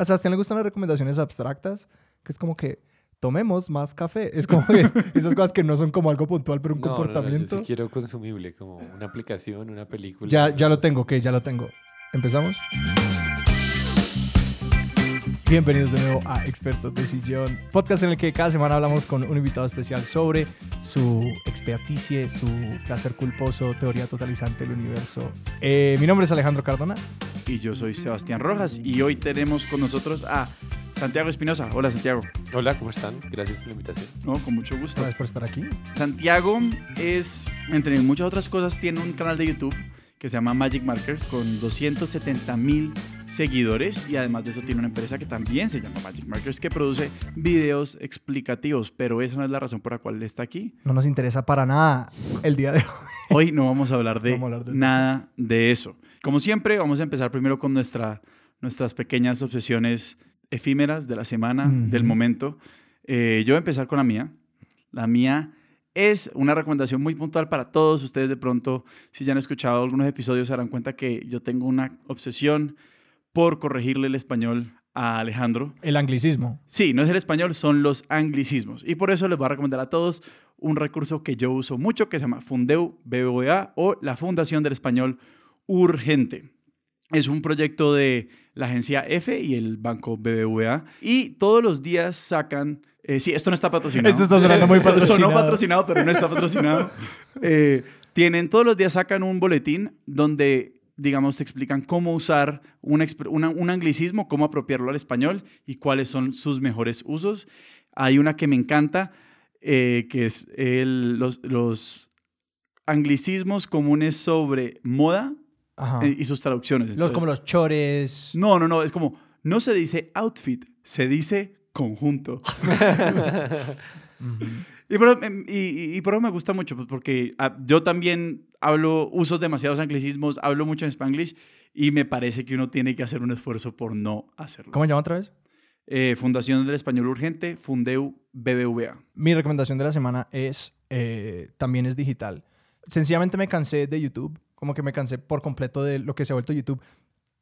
A Sebastián le gustan las recomendaciones abstractas, que es como que tomemos más café. Es como que esas cosas que no son como algo puntual, pero un No, no, no, comportamiento. yo sí quiero consumible, como una aplicación, una película. Ya, ya lo tengo, ok, ya lo tengo. ¿Empezamos? Bienvenidos de nuevo a Expertos de Sillón, podcast en el que cada semana hablamos con un invitado especial sobre su experticia, su placer culposo, teoría totalizante del universo. Eh, mi nombre es Alejandro Cardona. Y yo soy Sebastián Rojas y hoy tenemos con nosotros a Santiago Espinosa. Hola Santiago. Hola, ¿cómo están? Gracias por la invitación. No, con mucho gusto. Gracias por estar aquí. Santiago es, entre muchas otras cosas, tiene un canal de YouTube que se llama Magic Markers con 270 mil seguidores y además de eso tiene una empresa que también se llama Magic Markers que produce videos explicativos, pero esa no es la razón por la cual está aquí. No nos interesa para nada el día de hoy. Hoy no vamos a hablar de, Vamos a hablar de eso. nada de eso. Como siempre, vamos a empezar primero con nuestra, nuestras pequeñas obsesiones efímeras de la semana, del momento. Eh, yo voy a empezar con la mía. La mía es una recomendación muy puntual para todos ustedes. De pronto, si ya han escuchado algunos episodios, se darán cuenta que yo tengo una obsesión por corregirle el español a Alejandro. El anglicismo. Sí, no es el español, son los anglicismos. Y por eso les voy a recomendar a todos un recurso que yo uso mucho que se llama Fundeu BBVA o la Fundación del Español Urgente. Es un proyecto de la agencia F y el banco BBVA y todos los días sacan... eh, sí, esto no está patrocinado. Esto está sonando muy Esto sonó patrocinado. patrocinado, pero no está patrocinado. Eh, tienen, todos los días sacan un boletín donde digamos, te explican cómo usar un, una- un anglicismo, cómo apropiarlo al español y cuáles son sus mejores usos. Hay una que me encanta, eh, que es el- los, los anglicismos comunes sobre moda Ajá. eh, y sus traducciones. Los, como los chores. No, no, no, es como, no se dice outfit, se dice conjunto. Y por, em, y, y- y por eso me gusta mucho, pues, porque ah, yo también hablo, uso demasiados anglicismos, hablo mucho en Spanglish y me parece que uno tiene que hacer un esfuerzo por no hacerlo. ¿Cómo se llama otra vez? Eh, Fundación del Español Urgente, Fundeu BBVA. Mi recomendación de la semana es, eh, también es digital. Sencillamente me cansé de YouTube, como que me cansé por completo de lo que se ha vuelto YouTube.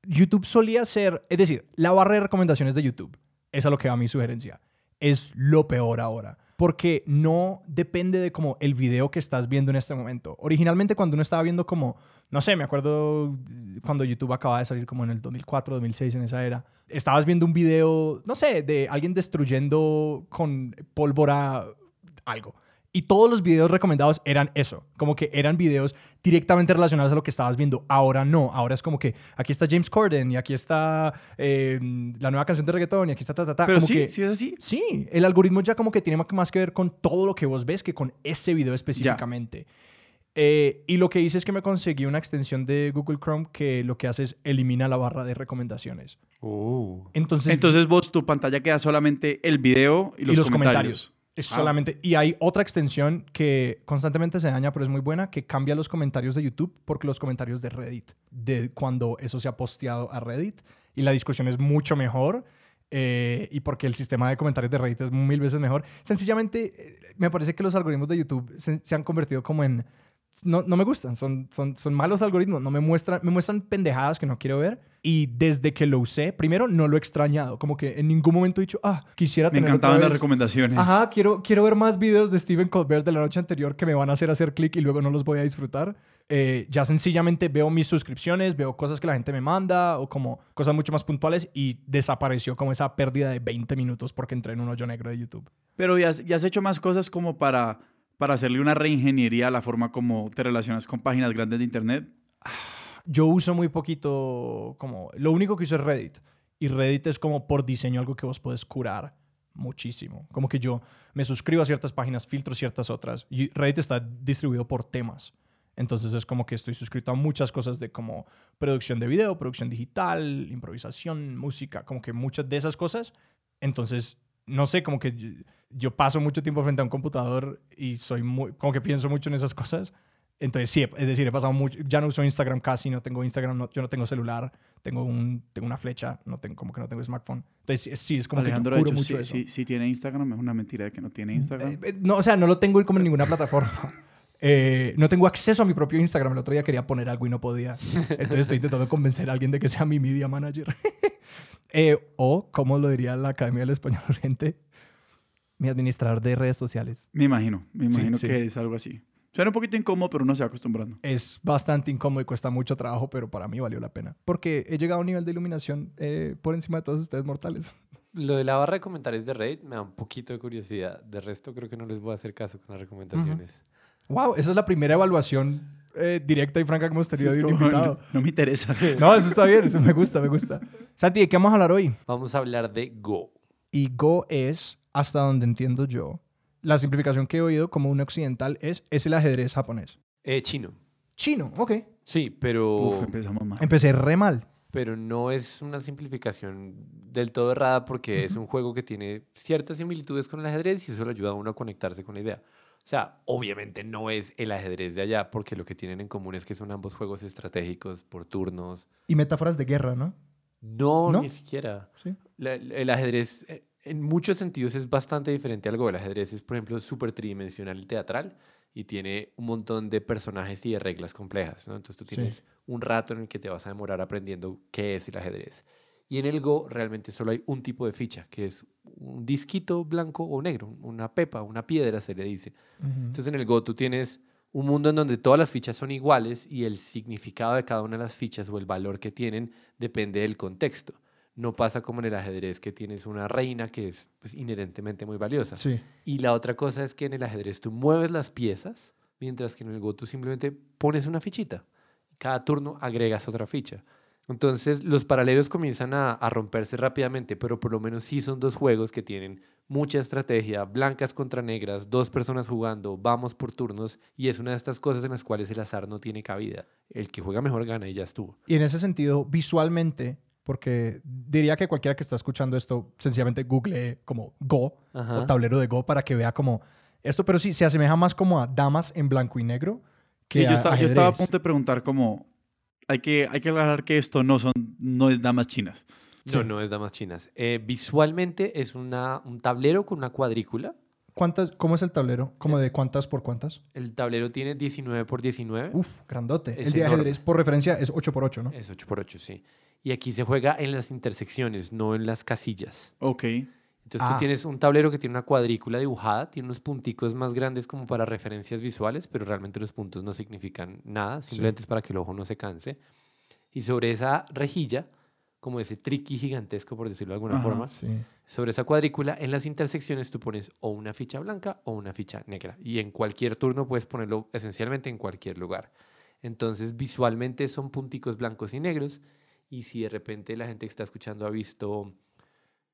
YouTube solía ser, es decir, la barra de recomendaciones de YouTube, es lo que va mi sugerencia, es lo peor ahora. Porque no depende de como el video que estás viendo en este momento. Originalmente cuando uno estaba viendo como, no sé, me acuerdo cuando YouTube acababa de salir como en el 2004, 2006, en esa era. Estabas viendo un video, no sé, de alguien destruyendo con pólvora algo. Y todos los videos recomendados eran eso, como que eran videos directamente relacionados a lo que estabas viendo. Ahora no, ahora es como que aquí está James Corden y aquí está eh, la nueva canción de reggaetón y aquí está ta, ta, ta. Pero como sí, que- sí es así. Sí, el algoritmo ya como que tiene más que ver con todo lo que vos ves que con ese video específicamente. Eh, y lo que hice es que me conseguí una extensión de Google Chrome que lo que hace es elimina la barra de recomendaciones. Uh, Entonces, Entonces vos, tu pantalla queda solamente el video y y los, los comentarios. comentarios. Es Ah. solamente. Y hay otra extensión que constantemente se daña, pero es muy buena, que cambia los comentarios de YouTube por los comentarios de Reddit, de cuando eso se ha posteado a Reddit. Y la discusión es mucho mejor. eh, y porque el sistema de comentarios de Reddit es mil veces mejor. Sencillamente, eh, me parece que los algoritmos de YouTube se, se han convertido como en. No, no me gustan, son, son, son malos algoritmos, no me muestran, me muestran pendejadas que no quiero ver. Y desde que lo usé, primero no lo he extrañado, como que en ningún momento he dicho, ah, quisiera Me tener otra encantaban las recomendaciones. Ajá, quiero, quiero ver más videos de Stephen Colbert de la noche anterior que me van a hacer hacer clic y luego no los voy a disfrutar. Eh, ya sencillamente veo mis suscripciones, veo cosas que la gente me manda o como cosas mucho más puntuales y desapareció como esa pérdida de 20 minutos porque entré en un hoyo negro de YouTube. Pero ya, has- ya has hecho más cosas como para, para hacerle una reingeniería a la forma como te relacionas con páginas grandes de Internet. Yo uso muy poquito como... Lo único que uso es Reddit. Y Reddit es como por diseño algo que vos puedes curar muchísimo. Como que yo me suscribo a ciertas páginas, filtro ciertas otras. Y Reddit está distribuido por temas. Entonces es como que estoy suscrito a muchas cosas de como producción de video, producción digital, improvisación, música, como que muchas de esas cosas. Entonces, no sé, como que yo, yo paso mucho tiempo frente a un computador y soy muy, como que pienso mucho en esas cosas. Entonces, sí, es decir, he pasado mucho, ya no uso Instagram casi, no tengo Instagram, no- yo no tengo celular, tengo, un, tengo una flecha, no tengo, como que no tengo smartphone. Entonces, sí, es como Alejandro, que yo curo hecho, mucho eso. sí- sí tiene Instagram. Es una mentira de que no tiene Instagram. Eh, eh, no, o sea, no lo tengo como en ninguna plataforma. Eh, no tengo acceso a mi propio Instagram. El otro día quería poner algo y no podía. Entonces estoy intentando convencer a alguien de que sea mi media manager. Eh, o, como lo diría la Academia del Español Urgente, mi administrador de redes sociales. Me imagino, me imagino sí. que es algo así. Suena un poquito incómodo, pero uno se va acostumbrando. Es bastante incómodo y cuesta mucho trabajo, pero para mí valió la pena. Porque he llegado a un nivel de iluminación eh, por encima de todos ustedes mortales. Lo de la barra de comentarios de Reddit me da un poquito de curiosidad. De resto, creo que no les voy a hacer caso con las recomendaciones. Wow, esa es la primera evaluación eh, directa y franca que hemos tenido de un como, invitado. no, no me interesa. No, eso está bien, eso me gusta, me gusta. Santi, ¿de qué vamos a hablar hoy? Vamos a hablar de Go. Y Go es, hasta donde entiendo yo, la simplificación que he oído como un occidental es, es el ajedrez japonés. Eh, chino. Chino, ok. Sí, pero, Uf, empezamos mal. Empecé re mal. pero no es una simplificación del todo errada porque es un juego que tiene ciertas similitudes con el ajedrez y eso le ayuda a uno a conectarse con la idea. O sea, obviamente no es el ajedrez de allá porque lo que tienen en común es que son ambos juegos estratégicos por turnos. Y metáforas de guerra, ¿no? No, ¿No? ni siquiera. Sí. La- el ajedrez, eh, en muchos sentidos, es bastante diferente al Go. El ajedrez es, por ejemplo, súper tridimensional y teatral y tiene un montón de personajes y de reglas complejas. ¿no? Entonces tú Sí. tienes un rato en el que te vas a demorar aprendiendo qué es el ajedrez. Y en el Go realmente solo hay un tipo de ficha, que es un disquito blanco o negro, una pepa, una piedra se le dice. Entonces en el Go tú tienes un mundo en donde todas las fichas son iguales y el significado de cada una de las fichas o el valor que tienen depende del contexto. No pasa como en el ajedrez que tienes una reina que es pues, inherentemente muy valiosa. Sí. Y la otra cosa es que en el ajedrez tú mueves las piezas, mientras que en el Go tú simplemente pones una fichita. Cada turno agregas otra ficha. Entonces los paralelos comienzan a, a romperse rápidamente, pero por lo menos sí son dos juegos que tienen mucha estrategia, blancas contra negras, dos personas jugando, vamos por turnos, y es una de estas cosas en las cuales el azar no tiene cabida. El que juega mejor gana y ya estuvo. Y en ese sentido, visualmente, porque diría que cualquiera que está escuchando esto, sencillamente google como Go Ajá. o tablero de Go para que vea como esto, pero sí, se asemeja más como a damas en blanco y negro. Que Sí, yo a yo estaba a punto de preguntar como... Hay que, hay que aclarar que esto no, son, no es damas chinas. No, Sí. no es damas chinas. Eh, visualmente es una, un tablero con una cuadrícula. ¿Cuántas, ¿Cómo es el tablero? ¿Como de cuántas por cuántas? El tablero tiene 19 por 19. Uf, grandote. Es el de enorme. ajedrez, por referencia, es 8 por 8 ¿no? Es 8 por 8, sí. Y aquí se juega en las intersecciones, no en las casillas. Ok. Entonces Ah. tú tienes un tablero que tiene una cuadrícula dibujada, tiene unos punticos más grandes como para referencias visuales, pero realmente los puntos no significan nada, simplemente es para que el ojo no se canse. Y sobre esa rejilla, como ese triqui gigantesco, por decirlo de alguna Ajá, forma, Sí. sobre esa cuadrícula, en las intersecciones tú pones o una ficha blanca o una ficha negra. Y en cualquier turno puedes ponerlo esencialmente en cualquier lugar. Entonces, visualmente son punticos blancos y negros. Y si de repente la gente que está escuchando ha visto,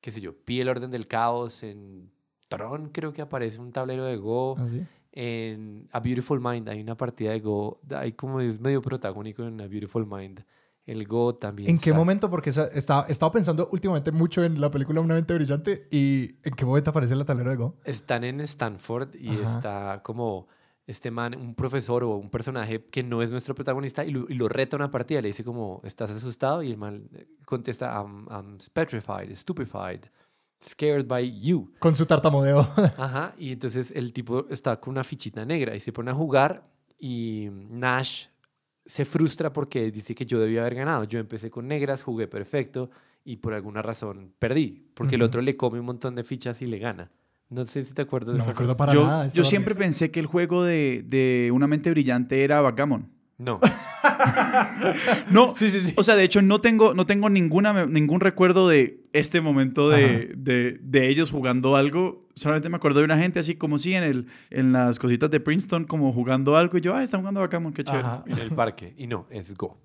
qué sé yo, Pi el orden del caos, en Tron creo que aparece un tablero de Go. Así. En A Beautiful Mind hay una partida de Go, hay como es medio protagónico en A Beautiful Mind. El Go también. ¿En qué momento? Porque estaba, estaba pensando últimamente mucho en la película Una mente brillante y ¿en qué momento aparece el tablero de Go? Están en Stanford y Ajá. está como este man, un profesor o un personaje que no es nuestro protagonista y lo, y lo reta a una partida. Le dice como, ¿estás asustado? Y el man contesta, I'm, I'm petrified, stupefied, scared by you. Con su tartamudeo. Ajá. Y entonces el tipo está con una fichita negra y se pone a jugar y Nash se frustra porque dice que yo debía haber ganado. Yo empecé con negras, jugué perfecto y por alguna razón perdí. Porque el otro le come un montón de fichas y le gana. No sé si te acuerdas de no me acuerdo para yo nada. yo siempre pensé que el juego de, de Una mente brillante era Backgammon. No. No, Sí, sí, sí. o sea, de hecho no tengo, no tengo ninguna, ningún recuerdo de este momento de, de, de ellos jugando algo. Solamente me acuerdo de una gente así como sí en, el, en las cositas de Princeton como jugando algo y yo, ah, están jugando Backgammon, qué chévere. Ajá. en el parque. Y no, es Go.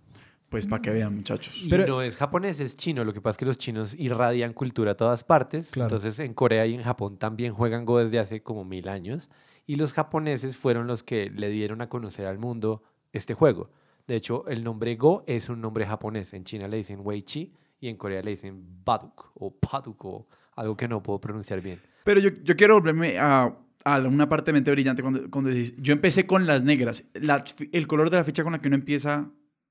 Pues para que vean, muchachos. Y Pero- no es japonés, es chino. Lo que pasa es que los chinos irradian cultura a todas partes. Claro. Entonces en Corea y en Japón también juegan Go desde hace como mil años. Y los japoneses fueron los que le dieron a conocer al mundo este juego. De hecho, el nombre Go es un nombre japonés. En China le dicen Wei Chi y en Corea le dicen Baduk o Paduk o algo que no puedo pronunciar bien. Pero yo, yo quiero volverme a, a una parte de mente brillante cuando, cuando decís, yo empecé con las negras. La- el color de la ficha con la que uno empieza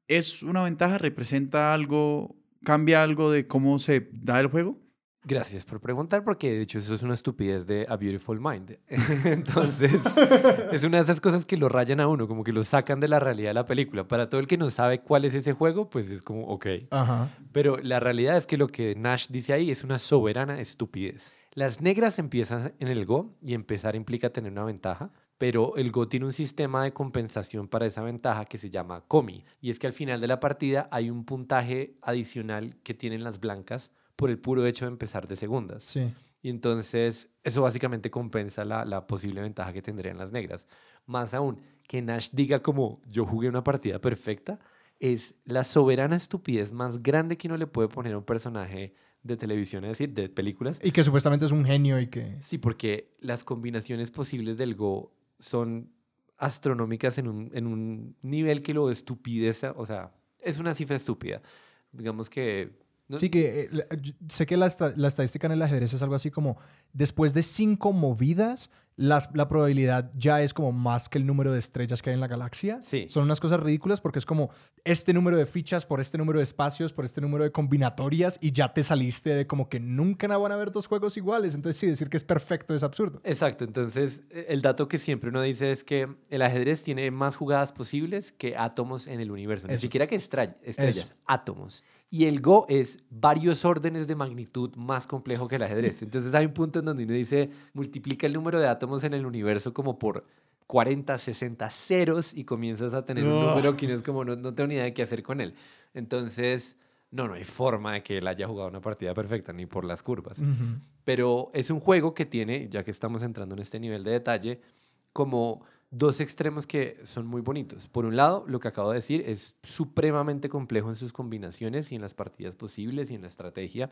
es una ventaja, representa algo, cambia algo de cómo se da el juego. Gracias por preguntar, porque de hecho eso es una estupidez de A Beautiful Mind. Entonces, es una de esas cosas que lo rayan a uno, como que lo sacan de la realidad de la película. Para todo el que no sabe cuál es ese juego, pues es como, ok. Ajá. Pero la realidad es que lo que Nash dice ahí es una soberana estupidez. Las negras empiezan en el Go y empezar implica tener una ventaja, pero el Go tiene un sistema de compensación para esa ventaja que se llama Comi. Y es que al final de la partida hay un puntaje adicional que tienen las blancas por el puro hecho de empezar de segundas. Sí. Y entonces eso básicamente compensa la, la posible ventaja que tendrían las negras. Más aún, que Nash diga como yo jugué una partida perfecta, es la soberana estupidez más grande que uno le puede poner a un personaje de televisión, es decir, de películas. Y que supuestamente es un genio y que... Sí, porque las combinaciones posibles del Go son astronómicas en un, en un nivel que lo estupidez, o sea, es una cifra estúpida. Digamos que... ¿no? Sí, que eh, sé que la, la estadística en el ajedrez es algo así como después de cinco movidas, las- la probabilidad ya es como más que el número de estrellas que hay en la galaxia. Sí. Son unas cosas ridículas porque es como este número de fichas por este número de espacios, por este número de combinatorias y ya te saliste de como que nunca van a haber dos juegos iguales. Entonces sí, decir que es perfecto es absurdo. Exacto, entonces e- el dato que siempre uno dice es que el ajedrez tiene más jugadas posibles que átomos en el universo, ni Eso. siquiera que estrellas, Eso. átomos. Y el Go es varios órdenes de magnitud más complejo que el ajedrez. Entonces hay un punto en donde uno dice, multiplica el número de átomos en el universo como por 40, 60 ceros y comienzas a tener un Ugh. número que uno es como, no, no tengo ni idea de qué hacer con él. Entonces, no, no hay forma de que él haya jugado una partida perfecta, ni por las curvas Ujú. pero es un juego que tiene, ya que estamos entrando en este nivel de detalle, como dos extremos que son muy bonitos. Por un lado, lo que acabo de decir es supremamente complejo en sus combinaciones y en las partidas posibles y en la estrategia,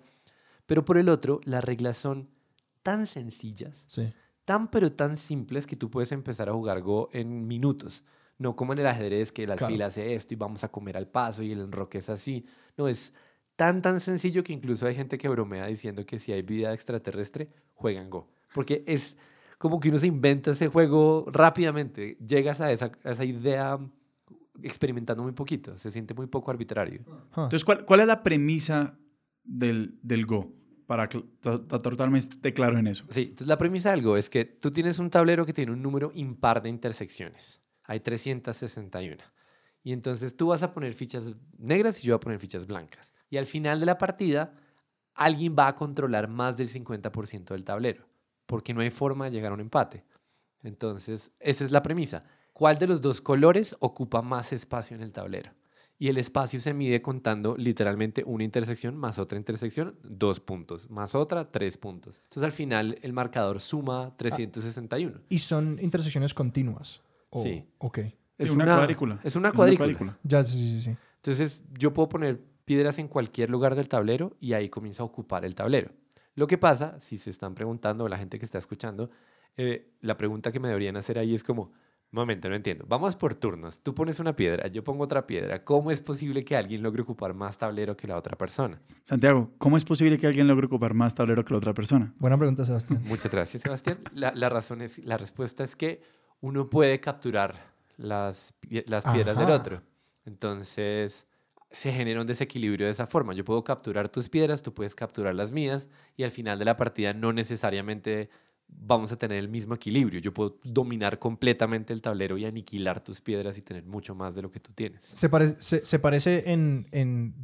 pero por el otro, las reglas son tan sencillas, Sí. tan pero tan simples que tú puedes empezar a jugar Go en minutos. No como en el ajedrez que el Claro. alfil hace esto y vamos a comer al paso y el enroque es así. No, es tan tan sencillo que incluso hay gente que bromea diciendo que si hay vida extraterrestre, juegan Go. Porque es como que uno se inventa ese juego rápidamente. Llegas a esa, a esa idea experimentando muy poquito. Se siente muy poco arbitrario. Huh. Entonces, ¿cuál, cuál es la premisa del, del Go? Para estar totalmente claro en eso. Sí, entonces la premisa del Go es que tú tienes un tablero que tiene un número impar de intersecciones. Hay 361. Y entonces tú vas a poner fichas negras y yo voy a poner fichas blancas. Y al final de la partida, alguien va a controlar más del 50% del tablero, porque no hay forma de llegar a un empate. Entonces, esa es la premisa. ¿Cuál de los dos colores ocupa más espacio en el tablero? Y el espacio se mide contando literalmente una intersección más otra intersección, dos puntos, más otra, tres puntos. Entonces al final el marcador suma 361. Y son intersecciones continuas. O- Sí. Ok. Es Sí, una cuadrícula. Es una Es cuadrícula. Ya, sí, sí, sí. Entonces yo puedo poner piedras en cualquier lugar del tablero y ahí comienzo a ocupar el tablero. Lo que pasa, si se están preguntando, la gente que está escuchando, eh, la pregunta que me deberían hacer ahí es como, momento, no entiendo. Vamos por turnos. Tú pones una piedra, yo pongo otra piedra. ¿Cómo es posible que alguien logre ocupar más tablero que la otra persona? Santiago, ¿cómo es posible que alguien logre ocupar más tablero que la otra persona? Buena pregunta, Sebastián. Muchas gracias, Sebastián. La, la razón es, la respuesta es que uno puede capturar las, las piedras del otro. Entonces, se genera un desequilibrio de esa forma. Yo puedo capturar tus piedras, tú puedes capturar las mías y al final de la partida no necesariamente vamos a tener el mismo equilibrio. Yo puedo dominar completamente el tablero y aniquilar tus piedras y tener mucho más de lo que tú tienes. Se, parece se, se parece en, en-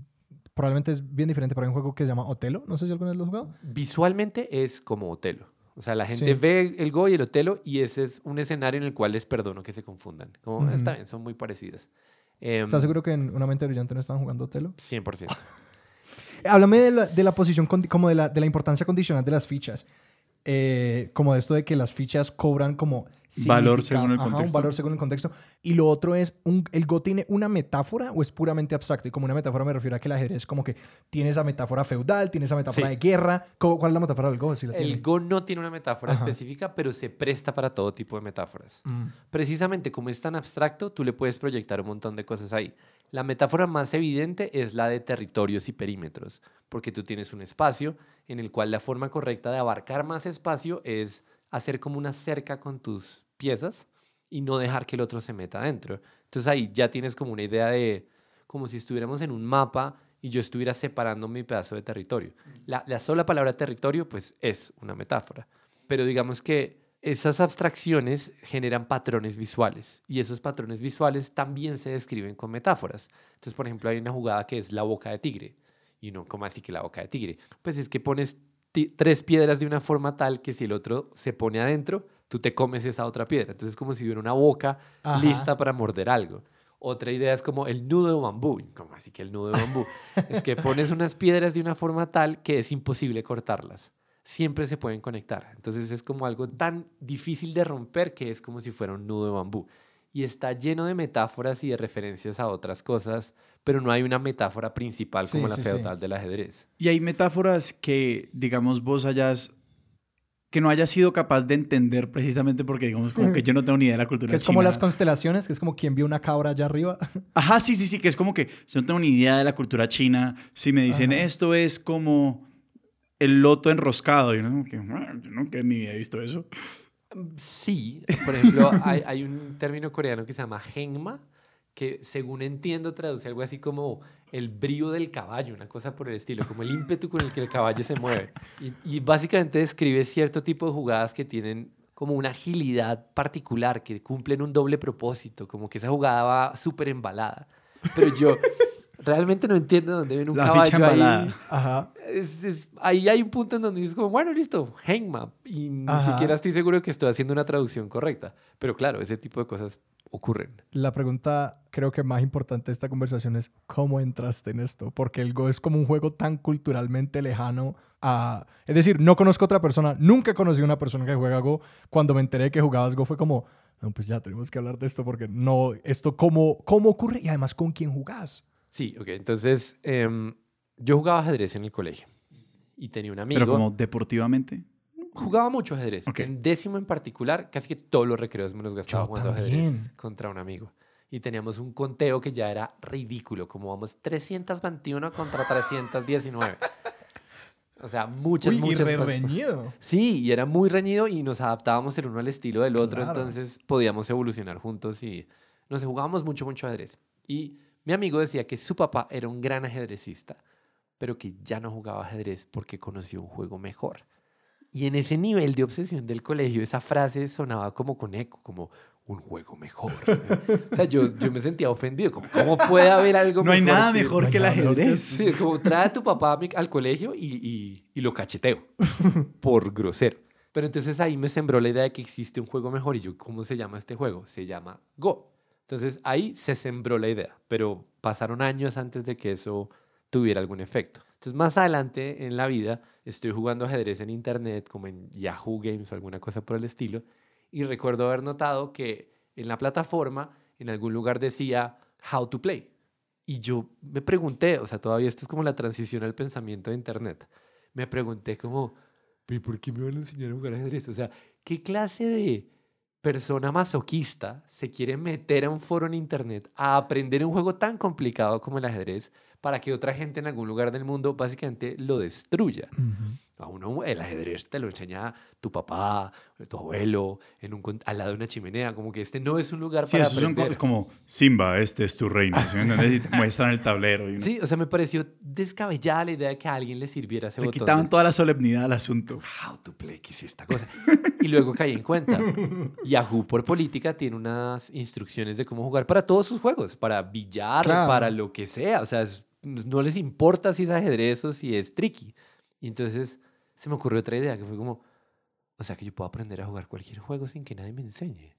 Probablemente es bien diferente, pero hay un juego que se llama Otelo. No sé si alguna vez lo has jugado. Visualmente es como Otelo. O sea, la gente Sí. ve el Go y el Otelo y ese es un escenario en el cual les perdono que se confundan. Como, está bien, son muy parecidas. Em, ¿Estás seguro que en Una mente brillante no estaban jugando Otelo? 100%. Háblame de la, de la posición, como de la, de la importancia condicional de las fichas. Eh, como de esto de que las fichas cobran como Valor según el Ajá, un contexto. valor según el contexto. Y lo otro es, un, ¿el Go tiene una metáfora o es puramente abstracto? Y como una metáfora me refiero a que el ajedrez como que tiene esa metáfora feudal, tiene esa metáfora Sí. de guerra. ¿Cómo- ¿Cuál es la metáfora del Go? Si la El tiene. Go no tiene una metáfora Ajá. específica, pero se presta para todo tipo de metáforas. Mm. Precisamente como es tan abstracto, tú le puedes proyectar un montón de cosas ahí. La metáfora más evidente es la de territorios y perímetros, porque tú tienes un espacio en el cual la forma correcta de abarcar más espacio es hacer como una cerca con tus piezas y no dejar que el otro se meta adentro. Entonces ahí ya tienes como una idea de como si estuviéramos en un mapa y yo estuviera separando mi pedazo de territorio. La, la sola palabra territorio, pues, es una metáfora. Pero digamos que esas abstracciones generan patrones visuales y esos patrones visuales también se describen con metáforas. Entonces, por ejemplo, hay una jugada que es la boca de tigre. Y no, ¿cómo así que la boca de tigre? Pues es que pones tres piedras de una forma tal que si el otro se pone adentro, tú te comes esa otra piedra. Entonces es como si hubiera una boca lista para morder algo. Otra idea es como el nudo de bambú. ¿Cómo así que el nudo de bambú? es que pones unas piedras de una forma tal que es imposible cortarlas. Siempre se pueden conectar. Entonces es como algo tan difícil de romper que es como si fuera un nudo de bambú. Y está lleno de metáforas y de referencias a otras cosas pero no hay una metáfora principal como la feudal del ajedrez. Y hay metáforas que, digamos, vos hayas que no hayas sido capaz de entender precisamente porque, digamos, como que yo no tengo ni idea de la cultura Que es como las constelaciones, que es como quien vio una cabra allá arriba. Ajá, sí, sí, sí, que es como que yo no tengo ni idea de la cultura china. Si me dicen esto es como el loto enroscado, yo no, que, ah, yo nunca en mi he visto eso. Sí, por ejemplo, hay, un término coreano que se llama hengma, que según entiendo traduce algo así como el brío del caballo, una cosa por el estilo, como el ímpetu con el que el caballo se mueve. Y, básicamente describe cierto tipo de jugadas que tienen como una agilidad particular, que cumplen un doble propósito, como que esa jugada va súper embalada. Pero yo realmente no entiendo dónde viene un caballo ahí. Ajá. ahí hay un punto en donde dices como, bueno, listo, hangman. Y ni siquiera estoy seguro que estoy haciendo una traducción correcta. Pero claro, ese tipo de cosas ocurren. La pregunta creo que más importante de esta conversación es cómo entraste en esto, porque el Go es como un juego tan culturalmente lejano a... Es decir, no conozco otra persona, nunca conocí a una persona que juega Go. Cuando me enteré que jugabas Go fue como, no, pues ya tenemos que hablar de esto porque no, esto cómo, cómo ocurre y además con quién jugás. Sí, ok, entonces em, yo jugaba ajedrez en el colegio y tenía un amigo. ¿Pero como deportivamente? jugaba mucho ajedrez. En décimo en particular, casi que todos los recreos me los gastaba jugando ajedrez contra un amigo. Y teníamos un conteo que ya era ridículo, como vamos 321 contra 319. O sea, muchas, muchas. Y reñido. Sí, y era muy reñido y nos adaptábamos el uno al estilo del otro, entonces podíamos evolucionar juntos y nos jugábamos mucho, mucho ajedrez. Y mi amigo decía que su papá era un gran ajedrecista, pero que ya no jugaba ajedrez porque conoció un juego mejor. Y en ese nivel de obsesión del colegio, esa frase sonaba como con eco, como un juego mejor. o sea, yo, yo me sentía ofendido, como, ¿cómo puede haber algo no mejor? hay nada mejor que el ajedrez. Sí, es como, trae a tu papá al colegio y, y, y lo cacheteo, por grosero. Pero entonces ahí me sembró la idea de que existe un juego mejor y yo, ¿cómo se llama este juego? Se llama Go. Entonces ahí se sembró la idea, pero pasaron años antes de que eso tuviera algún efecto. Entonces más adelante en la vida estoy jugando ajedrez en internet, como en Yahoo Games o alguna cosa por el estilo, y recuerdo haber notado que en la plataforma en algún lugar decía How to Play. Y yo me pregunté, o sea, todavía esto es como la transición al pensamiento de internet. Me pregunté como, ¿pero por qué me van a enseñar a jugar ajedrez? O sea, ¿qué clase de persona masoquista se quiere meter a un foro en internet a aprender un juego tan complicado como el ajedrez para que otra gente en algún lugar del mundo básicamente lo destruya. A uno el ajedrez te lo enseña tu papá, tu abuelo, en un, al lado de una chimenea, como que este no es un lugar para aprender. es como, Simba, este es tu reino, ¿sí Y te muestran el tablero. Sí, o sea, me pareció descabellada la idea de que a alguien le sirviera ese le botón. quitaban toda la solemnidad al asunto. How to play, ¿qué es esta cosa? y luego caí en cuenta. Yahoo por política tiene unas instrucciones de cómo jugar para todos sus juegos, para billar, para lo que sea, o sea, no les importa si es ajedrez o si es tricky. Y entonces se me ocurrió otra idea que fue como, o sea, que yo puedo aprender a jugar cualquier juego sin que nadie me enseñe.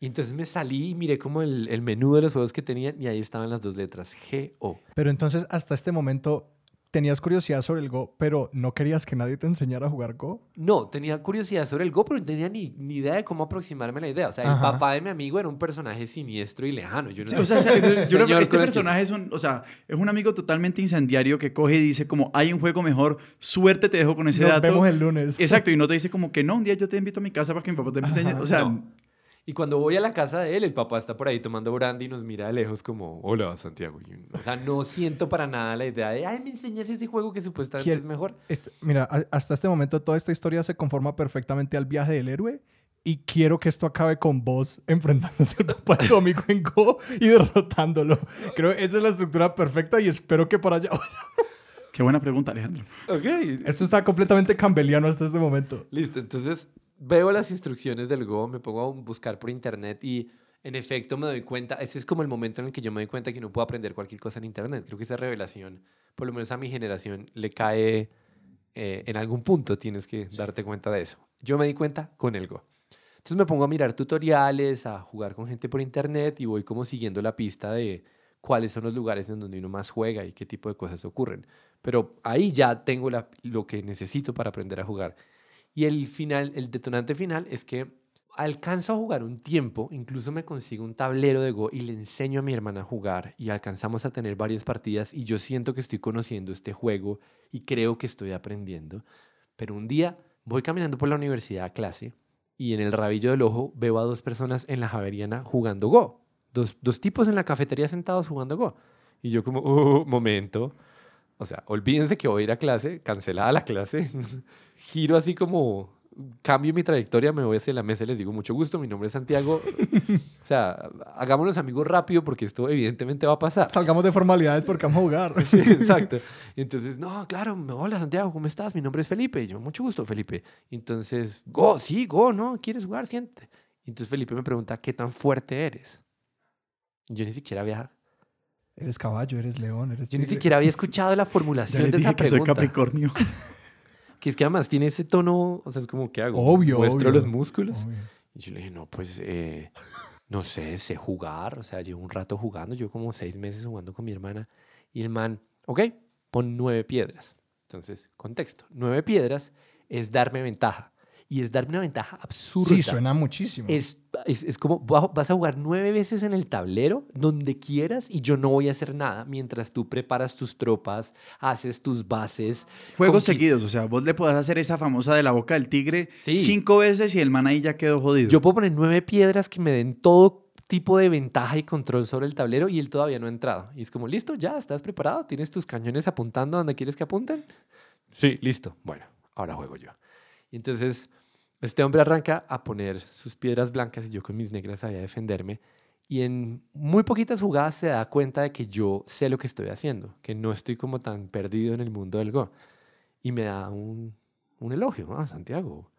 Y entonces me salí y miré como el, el menú de los juegos que tenían y ahí estaban las dos letras, G-O. Pero entonces hasta este momento tenías curiosidad sobre el Go, pero no querías que nadie te enseñara a jugar Go. No, tenía curiosidad sobre el Go, pero no tenía ni, ni idea de cómo aproximarme a la idea. O sea, el papá de mi amigo era un personaje siniestro y lejano. Yo no o sea, este personaje es un, o sea, es un amigo totalmente incendiario que coge y dice como, hay un juego mejor, suerte te dejo con ese Nos dato. vemos el lunes. Exacto, y no te dice como que no, un día yo te invito a mi casa para que mi papá te enseñe. O sea, y cuando voy a la casa de él, el papá está por ahí tomando brandy y nos mira de lejos como, hola, Santiago. O sea, no siento para nada la idea de, ay, me enseñas ese juego que supuestamente es mejor. mira, hasta este momento toda esta historia se conforma perfectamente al viaje del héroe y quiero que esto acabe con vos enfrentándote al papá amigo en Go y derrotándolo. Creo que esa es la estructura perfecta y espero que para allá Qué buena pregunta, Alejandro. Ok. Esto está completamente cambeliano hasta este momento. Listo, entonces veo las instrucciones del Go, me pongo a buscar por internet y en efecto me doy cuenta, ese es como el momento en el que yo me doy cuenta que no puedo aprender cualquier cosa en internet. Creo que esa revelación, por lo menos a mi generación, le cae eh, en algún punto, tienes que darte cuenta de eso. Yo me di cuenta con el Go. Entonces me pongo a mirar tutoriales, a jugar con gente por internet y voy como siguiendo la pista de cuáles son los lugares en donde uno más juega y qué tipo de cosas ocurren. Pero ahí ya tengo la- lo que necesito para aprender a jugar. Y el final, el detonante final es que alcanzo a jugar un tiempo, incluso me consigo un tablero de Go y le enseño a mi hermana a jugar y alcanzamos a tener varias partidas y yo siento que estoy conociendo este juego y creo que estoy aprendiendo. Pero un día voy caminando por la universidad a clase y en el rabillo del ojo veo a dos personas en la Javeriana jugando Go. Dos, dos tipos en la cafetería sentados jugando Go. Y yo como, oh, momento. O sea, olvídense que voy a ir a clase, cancelada la clase. Giro así como, cambio mi trayectoria, me voy hacia la mesa y les digo, mucho gusto, mi nombre es Santiago. o sea, hagámonos amigos rápido porque esto evidentemente va a pasar. Salgamos de formalidades porque vamos a jugar. Sí, exacto. Entonces, no, claro, hola Santiago, ¿cómo estás? Mi nombre es Felipe. Y yo, mucho gusto, Felipe. Entonces, go, sí, go, ¿no? ¿Quieres jugar? Siente. Entonces Felipe me pregunta, ¿qué tan fuerte eres? Yo ni siquiera había, Eres caballo, eres león, eres yo ni siquiera había escuchado la Ya formulación les de dije esa que soy. Capricornio. Que es que además tiene ese tono, o sea, es como, ¿qué hago? Obvio, ¿Muestro obvio. los músculos? Obvio. Y yo le dije, no, pues, eh, no sé, sé jugar. O sea, llevo un rato jugando. Yo como seis meses jugando con mi hermana. Y el man, ok, pon nueve piedras. Entonces, contexto. Nueve piedras es darme ventaja. Y es darme una ventaja absurda. Sí, suena muchísimo. Es, es, es como va- vas a jugar nueve veces en el tablero, donde quieras, y yo no voy a hacer nada mientras tú preparas tus tropas, haces tus bases. Juegos seguidos, o sea, vos le podés hacer esa famosa de la boca del tigre Sí. cinco veces y el man ahí ya quedó jodido. Yo puedo poner nueve piedras que me den todo tipo de ventaja y control sobre el tablero y él todavía no ha entrado. Y es como, listo, ya, ¿estás preparado? ¿Tienes tus cañones apuntando donde quieres que apunten? Sí, listo. Bueno, ahora juego yo. Y entonces, este hombre arranca a poner sus piedras blancas y yo con mis negras ahí a defenderme. Y en muy poquitas jugadas se da cuenta de que yo sé lo que estoy haciendo, que no estoy como tan perdido en el mundo del Go. Y me da un, un elogio. Ah, Santiago,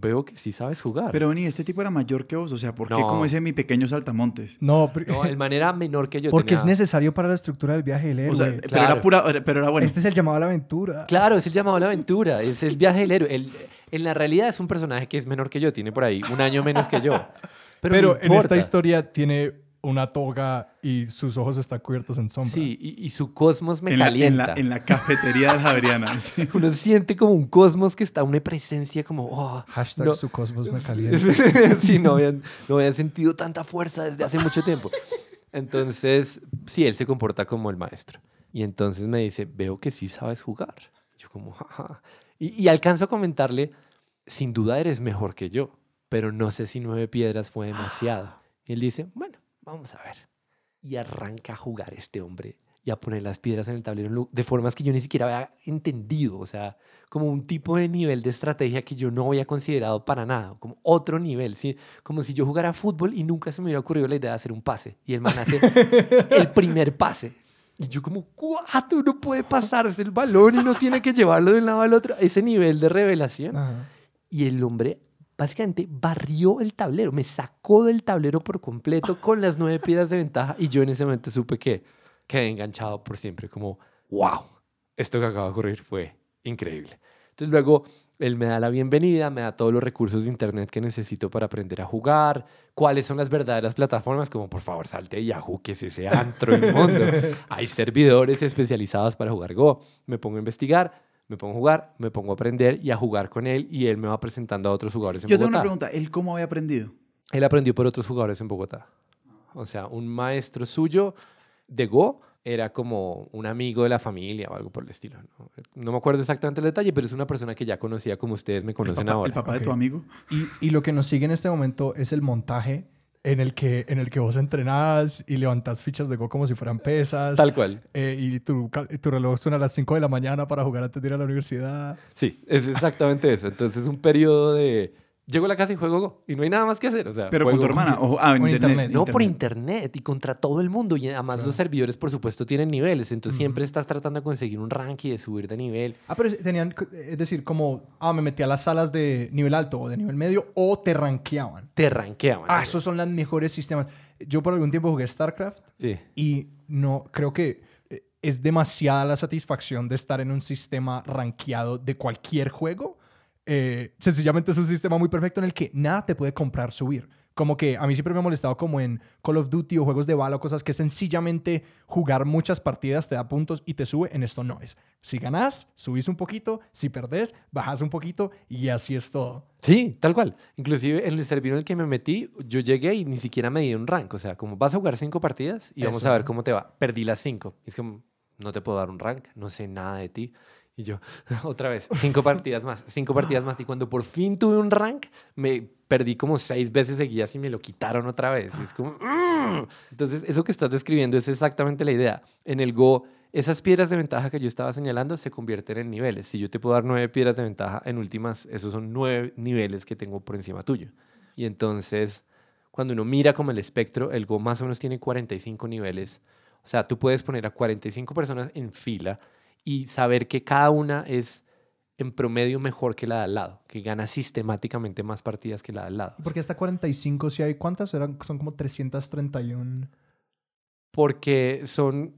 veo que sí sabes jugar. Pero vení, este tipo era mayor que vos, o sea, ¿por qué No. como ese mi pequeño saltamontes? No, pero- No, el man era menor que yo. porque es necesario para la estructura del viaje del héroe. O sea, pero era pura, pero era bueno. Este es el llamado a la aventura. Claro, es el llamado a la aventura, es el viaje del héroe. Él- en la realidad es un personaje que es menor que yo, tiene por ahí un año menos que yo. Pero, Pero, no en esta historia tiene una toga y sus ojos están cubiertos en sombra. Sí, y, y su cosmos me en, la, en, calienta. la, en la cafetería de Javeriana. sí. Uno siente como un cosmos que está, una presencia como... oh, Hashtag No. su cosmos me calienta. sí, no habían, no habían sentido tanta fuerza desde hace mucho tiempo. Entonces, sí, él se comporta como el maestro. Y entonces me dice, veo que sí sabes jugar. Yo como, jaja. Y, y alcanzo a comentarle, sin duda eres mejor que yo, pero no sé si nueve piedras fue demasiado. Y él dice, bueno, vamos a ver. Y arranca a jugar este hombre y a poner las piedras en el tablero de formas que yo ni siquiera había entendido. O sea, como un tipo de nivel de estrategia que yo no había considerado para nada, como otro nivel, ¿sí? como si yo jugara fútbol y nunca se me hubiera ocurrido la idea de hacer un pase. Y el man hace el primer pase. Y yo como, ¿cuánto no puede pasarse el balón y no tiene que llevarlo de un lado al otro? Ese nivel de revelación. Ajá. Y el hombre básicamente barrió el tablero, me sacó del tablero por completo con las nueve piedras de ventaja y yo en ese momento supe que quedé enganchado por siempre, como, wow, esto que acaba de ocurrir fue increíble. Entonces luego él me da la bienvenida, me da todos los recursos de internet que necesito para aprender a jugar, cuáles son las verdaderas plataformas, como por favor salte de Yahoo, que es ese antro inmundo. Hay servidores especializados para jugar Go. Me pongo a investigar, me pongo a jugar, me pongo a aprender y a jugar con él y él me va presentando a otros jugadores en Yo tengo Bogotá. una pregunta. ¿Él cómo había aprendido? Él aprendió por otros jugadores en Bogotá. O sea, un maestro suyo de Go era como un amigo de la familia o algo por el estilo. No, No me acuerdo exactamente el detalle, pero es una persona que ya conocía como ustedes me ¿El conocen papá, ahora. el papá de ok. tu amigo? Y, y lo que nos sigue en este momento es el montaje en el que, en el que vos entrenás y levantás fichas de Go como si fueran pesas. Tal cual. eh, y tu, tu reloj suena a las 5 de la mañana para jugar antes de ir a la universidad. Sí, es exactamente eso. Entonces, un periodo de Llego a la casa y juego Go. Y no hay nada más que hacer. O sea, Pero con tu hermana. Go. Ojo, ah, Con internet. internet. No, por internet y contra todo el mundo. Y además Claro. los servidores, por supuesto, tienen niveles. Entonces siempre estás tratando de conseguir un rank y de subir de nivel. Ah, pero tenían, es decir, como, ah, me metí a las salas de nivel alto o de nivel medio o te rankeaban. Te rankeaban. Ah, esos son los mejores sistemas. Yo por algún tiempo jugué StarCraft Sí. y no, creo que eh, es demasiada la satisfacción de estar en un sistema rankeado de cualquier juego. Eh, sencillamente es un sistema muy perfecto en el que nada te puede comprar subir. Como que a mí siempre me ha molestado como en Call of Duty o juegos de bala o cosas que sencillamente jugar muchas partidas te da puntos y te sube. En esto no es. Si ganas, subís un poquito. Si perdés, bajas un poquito y así es todo. Sí, tal cual. Inclusive en el servidor en el que me metí, yo llegué y ni siquiera me di un rank. O sea, como vas a jugar cinco partidas y vamos Eso. a ver cómo te va. Perdí las cinco. Es como, no te puedo dar un rank, no sé nada de ti. Y yo, otra vez, cinco partidas más, cinco partidas más. Y cuando por fin tuve un rank, me perdí como seis veces seguidas y me lo quitaron otra vez. Es como, "Mm". entonces, eso que estás describiendo es exactamente la idea. En el Go, esas piedras de ventaja que yo estaba señalando se convierten en niveles. Si yo te puedo dar nueve piedras de ventaja, en últimas, esos son nueve niveles que tengo por encima tuyo. Y entonces, cuando uno mira como el espectro, el Go más o menos tiene 45 niveles. O sea, tú puedes poner a 45 personas en fila y saber que cada una es en promedio mejor que la de al lado, que gana sistemáticamente más partidas que la de al lado. Porque hasta 45, si hay cuántas, eran, son como 331. Porque son,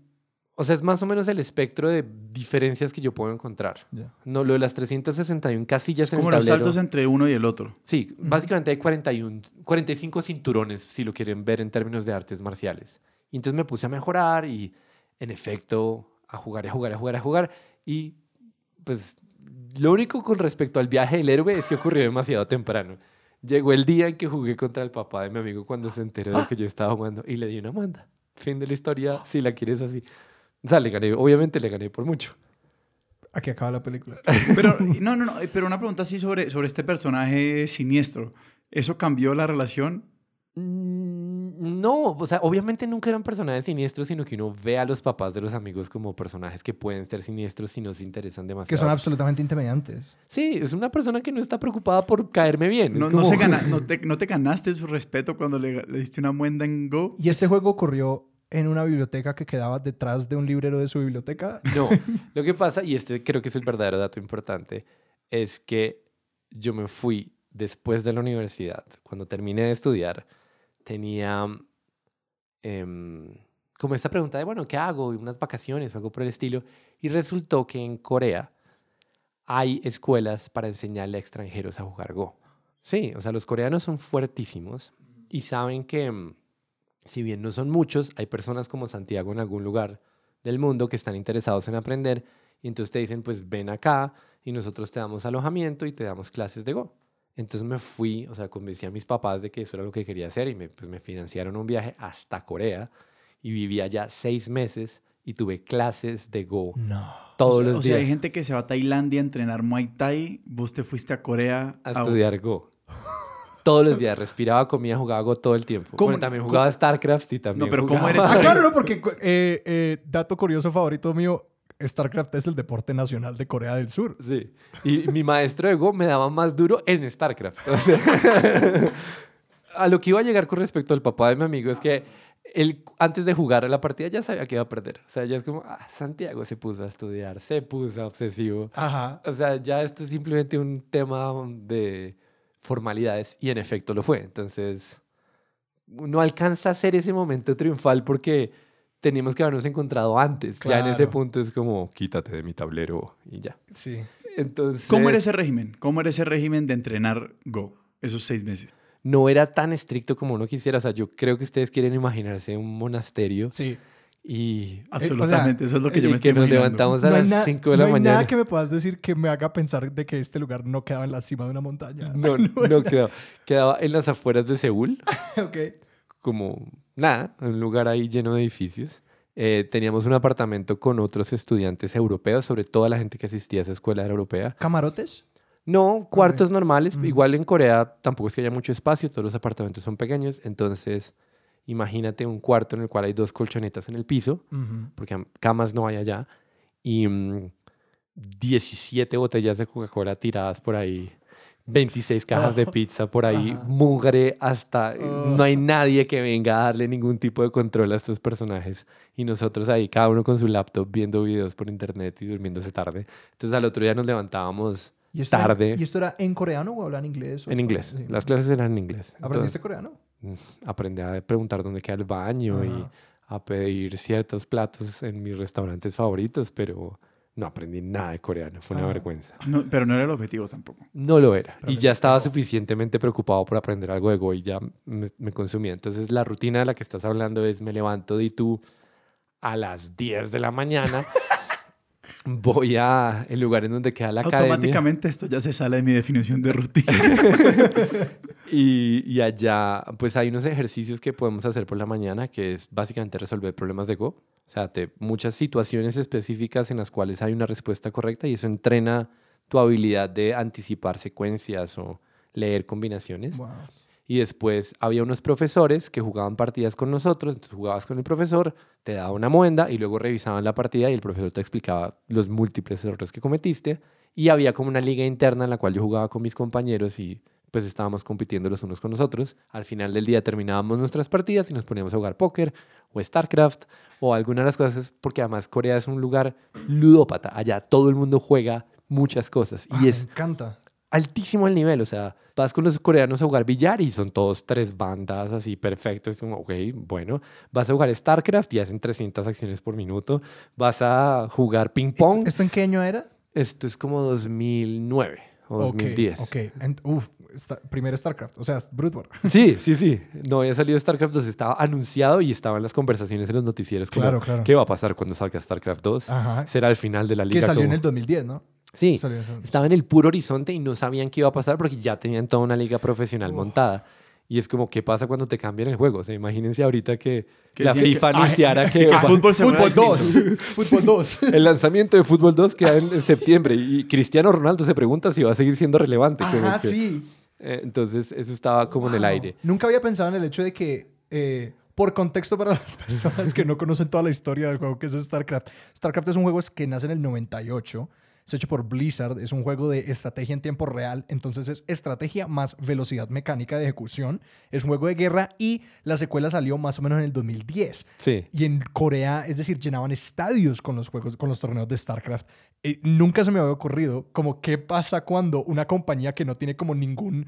o sea, es más o menos el espectro de diferencias que yo puedo encontrar. Ya. No, lo de las 361 casillas Es en como el los tablero. saltos entre uno y el otro. Sí, básicamente hay 41, 45 cinturones, si lo quieren ver en términos de artes marciales. Y entonces me puse a mejorar y, en efecto, a jugar, y a jugar, y a jugar, y a jugar. Y, pues, lo único con respecto al viaje del héroe es que ocurrió demasiado temprano. Llegó el día en que jugué contra el papá de mi amigo cuando se enteró de que yo estaba jugando y le di una manda. Fin de la historia, si la quieres así. O sea, le gané, obviamente le gané por mucho. Aquí acaba la película. Pero, no, no, no, pero una pregunta así sobre, sobre este personaje siniestro. ¿Eso cambió la relación? No, o sea, obviamente nunca eran personajes siniestros, sino que uno ve a los papás de los amigos como personajes que pueden ser siniestros si no se interesan demasiado. que son absolutamente intermediantes. Sí, es una persona que no está preocupada por caerme bien. No, no, como- se gana- no, te, ¿No te ganaste su respeto cuando le, le diste una muenda en Go? Y este juego ocurrió en una biblioteca que quedaba detrás de un librero de su biblioteca. No, lo que pasa, y este creo que es el verdadero dato importante, es que yo me fui después de la universidad, cuando terminé de estudiar, tenía em, como esta pregunta de, bueno, ¿qué hago? Unas vacaciones o algo por el estilo. Y resultó que en Corea hay escuelas para enseñarle a extranjeros a jugar Go. Sí, o sea, los coreanos son fuertísimos y saben que, em, si bien no son muchos, hay personas como Santiago en algún lugar del mundo que están interesados en aprender y entonces te dicen, pues ven acá y nosotros te damos alojamiento y te damos clases de Go. Entonces me fui, o sea, convencí a mis papás de que eso era lo que quería hacer y me, pues, me financiaron un viaje hasta Corea y viví allá seis meses y tuve clases de Go No. todos o sea, los o sea, días hay gente que se va a Tailandia a entrenar Muay Thai. Vos te fuiste a Corea a estudiar Go. Todos los días respiraba, comía, jugaba Go todo el tiempo. ¿Cómo- Bueno, también cómo- jugaba StarCraft y también No, pero ¿cómo jugaba- eres- Ah, claro, no, porque eh, eh, dato curioso favorito mío, StarCraft es el deporte nacional de Corea del Sur. Sí. Y mi maestro de Go me daba más duro en StarCraft. O sea, a lo que iba a llegar con respecto al papá de mi amigo es que él, antes de jugar a la partida, ya sabía que iba a perder. O sea, ya es como, ah, Santiago se puso a estudiar, se puso obsesivo. Ajá. O sea, ya esto es simplemente un tema de formalidades y en efecto lo fue. Entonces, no alcanza a ser ese momento triunfal porque teníamos que habernos encontrado antes. Ya en ese Claro. punto es como, quítate de mi tablero y ya. Sí. Entonces, ¿Cómo era ese régimen? ¿Cómo era ese régimen de entrenar Go esos seis meses? no era tan estricto como uno quisiera. O sea, yo creo que ustedes quieren imaginarse un monasterio Sí. y Absolutamente, eso es lo que yo me estoy que nos levantamos a No hay, las na- 5 de no la hay mañana. nada que me puedas decir que me haga pensar de que este lugar no quedaba en la cima de una montaña. No, no quedaba. Quedaba en las afueras de Seúl. ok. Como nada, un lugar ahí lleno de edificios. Eh, teníamos un apartamento con otros estudiantes europeos, sobre todo la gente que asistía a esa escuela era europea. ¿Camarotes? No, cuartos normales. Ujú. Igual en Corea tampoco es que haya mucho espacio, todos los apartamentos son pequeños. Entonces, imagínate un cuarto en el cual hay dos colchonetas en el piso, Ujú. porque am- camas no hay allá, y mm, 17 botellas de Coca-Cola tiradas por ahí 26 cajas de pizza por ahí, Ajá. mugre hasta... Oh. No hay nadie que venga a darle ningún tipo de control a estos personajes. Y nosotros ahí, cada uno con su laptop, viendo videos por internet y durmiéndose tarde. Entonces al otro día nos levantábamos ¿Y tarde ¿Y esto era en coreano o hablan inglés? o en inglés. Sí. Las clases eran en inglés. ¿Aprendiste coreano? Entonces, aprendí a preguntar dónde queda el baño y Ajá. a pedir ciertos platos en mis restaurantes favoritos, pero no aprendí nada de coreano. Fue una Ah. vergüenza. No, pero no era el objetivo tampoco. No lo era. Pero y ya estaba suficientemente preocupado por aprender algo de Go y ya me, me consumía. Entonces, la rutina de la que estás hablando es: me levanto de tú a las 10 de la mañana, voy a el lugar en donde queda la academia. Automáticamente esto ya se sale de mi definición de rutina. Y, y allá, pues hay unos ejercicios que podemos hacer por la mañana, que es básicamente resolver problemas de Go. O sea, te, muchas situaciones específicas en las cuales hay una respuesta correcta y eso entrena tu habilidad de anticipar secuencias o leer combinaciones. Wow. Y después había unos profesores que jugaban partidas con nosotros, entonces jugabas con el profesor, te daba una muenda y luego revisaban la partida y el profesor te explicaba los múltiples errores que cometiste. Y había como una liga interna en la cual yo jugaba con mis compañeros y pues estábamos compitiendo los unos con los otros. Al final del día terminábamos nuestras partidas y nos poníamos a jugar póker o StarCraft o alguna de las cosas, porque además Corea es un lugar ludópata. Allá todo el mundo juega muchas cosas y Ah, es Me encanta. Altísimo el nivel. O sea, vas con los coreanos a jugar billar y son todos tres bandas así perfectos. Es como, ok, bueno. Vas a jugar StarCraft y hacen 300 acciones por minuto. Vas a jugar ping pong. ¿Esto en qué año era? Esto es como 2009 o Ok, 2010. Ok, En- uf, esta- primer StarCraft, o sea, Brute War. Sí, sí, sí. No había salido StarCraft 2, estaba anunciado y estaba en las conversaciones en los noticieros. Como, Claro, claro. ¿Qué va a pasar cuando salga StarCraft 2? Ajá. Será el final de la liga. Que salió en el 2010, ¿no? Sí, estaba en el puro horizonte y no sabían qué iba a pasar porque ya tenían toda una liga profesional Uf. montada. Y es como, ¿qué pasa cuando te cambian el juego? O sea, imagínense ahorita que, Que la que- FIFA ah, anunciara sí, que que va- fútbol Fútbol 2. distinto. Fútbol 2. el lanzamiento de Fútbol 2 queda en, en septiembre y Cristiano Ronaldo se pregunta si va a seguir siendo relevante. que- sí. eh, entonces, eso estaba como en el Wow. aire. Nunca había pensado en el hecho de que, eh, por contexto para las personas que no conocen toda la historia del juego que es StarCraft, StarCraft es un juego que nace en el 98, es hecho por Blizzard, es un juego de estrategia en tiempo real, entonces es estrategia más velocidad mecánica de ejecución, es un juego de guerra y la secuela salió más o menos en el 2010. Sí. Y en Corea, es decir, llenaban estadios con los juegos, con los torneos de StarCraft. Eh, nunca se me había ocurrido como qué pasa cuando una compañía que no tiene como ningún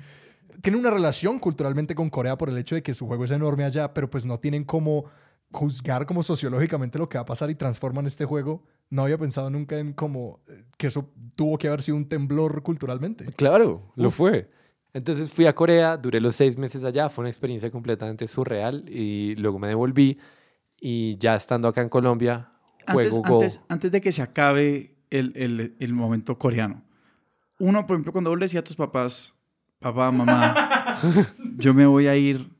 tiene una relación culturalmente con Corea por el hecho de que su juego es enorme allá, pero pues no tienen como juzgar como sociológicamente lo que va a pasar y transforman este juego. No había pensado nunca en como eh, que eso tuvo que haber sido un temblor culturalmente. Claro, lo fue. Entonces fui a Corea, duré los seis meses allá, fue una experiencia completamente surreal y luego me devolví y ya estando acá en Colombia, Antes, juego Go. antes, antes de que se acabe el, el- el momento coreano, uno, por ejemplo, cuando vos le decías a tus papás, papá, mamá, yo me voy a ir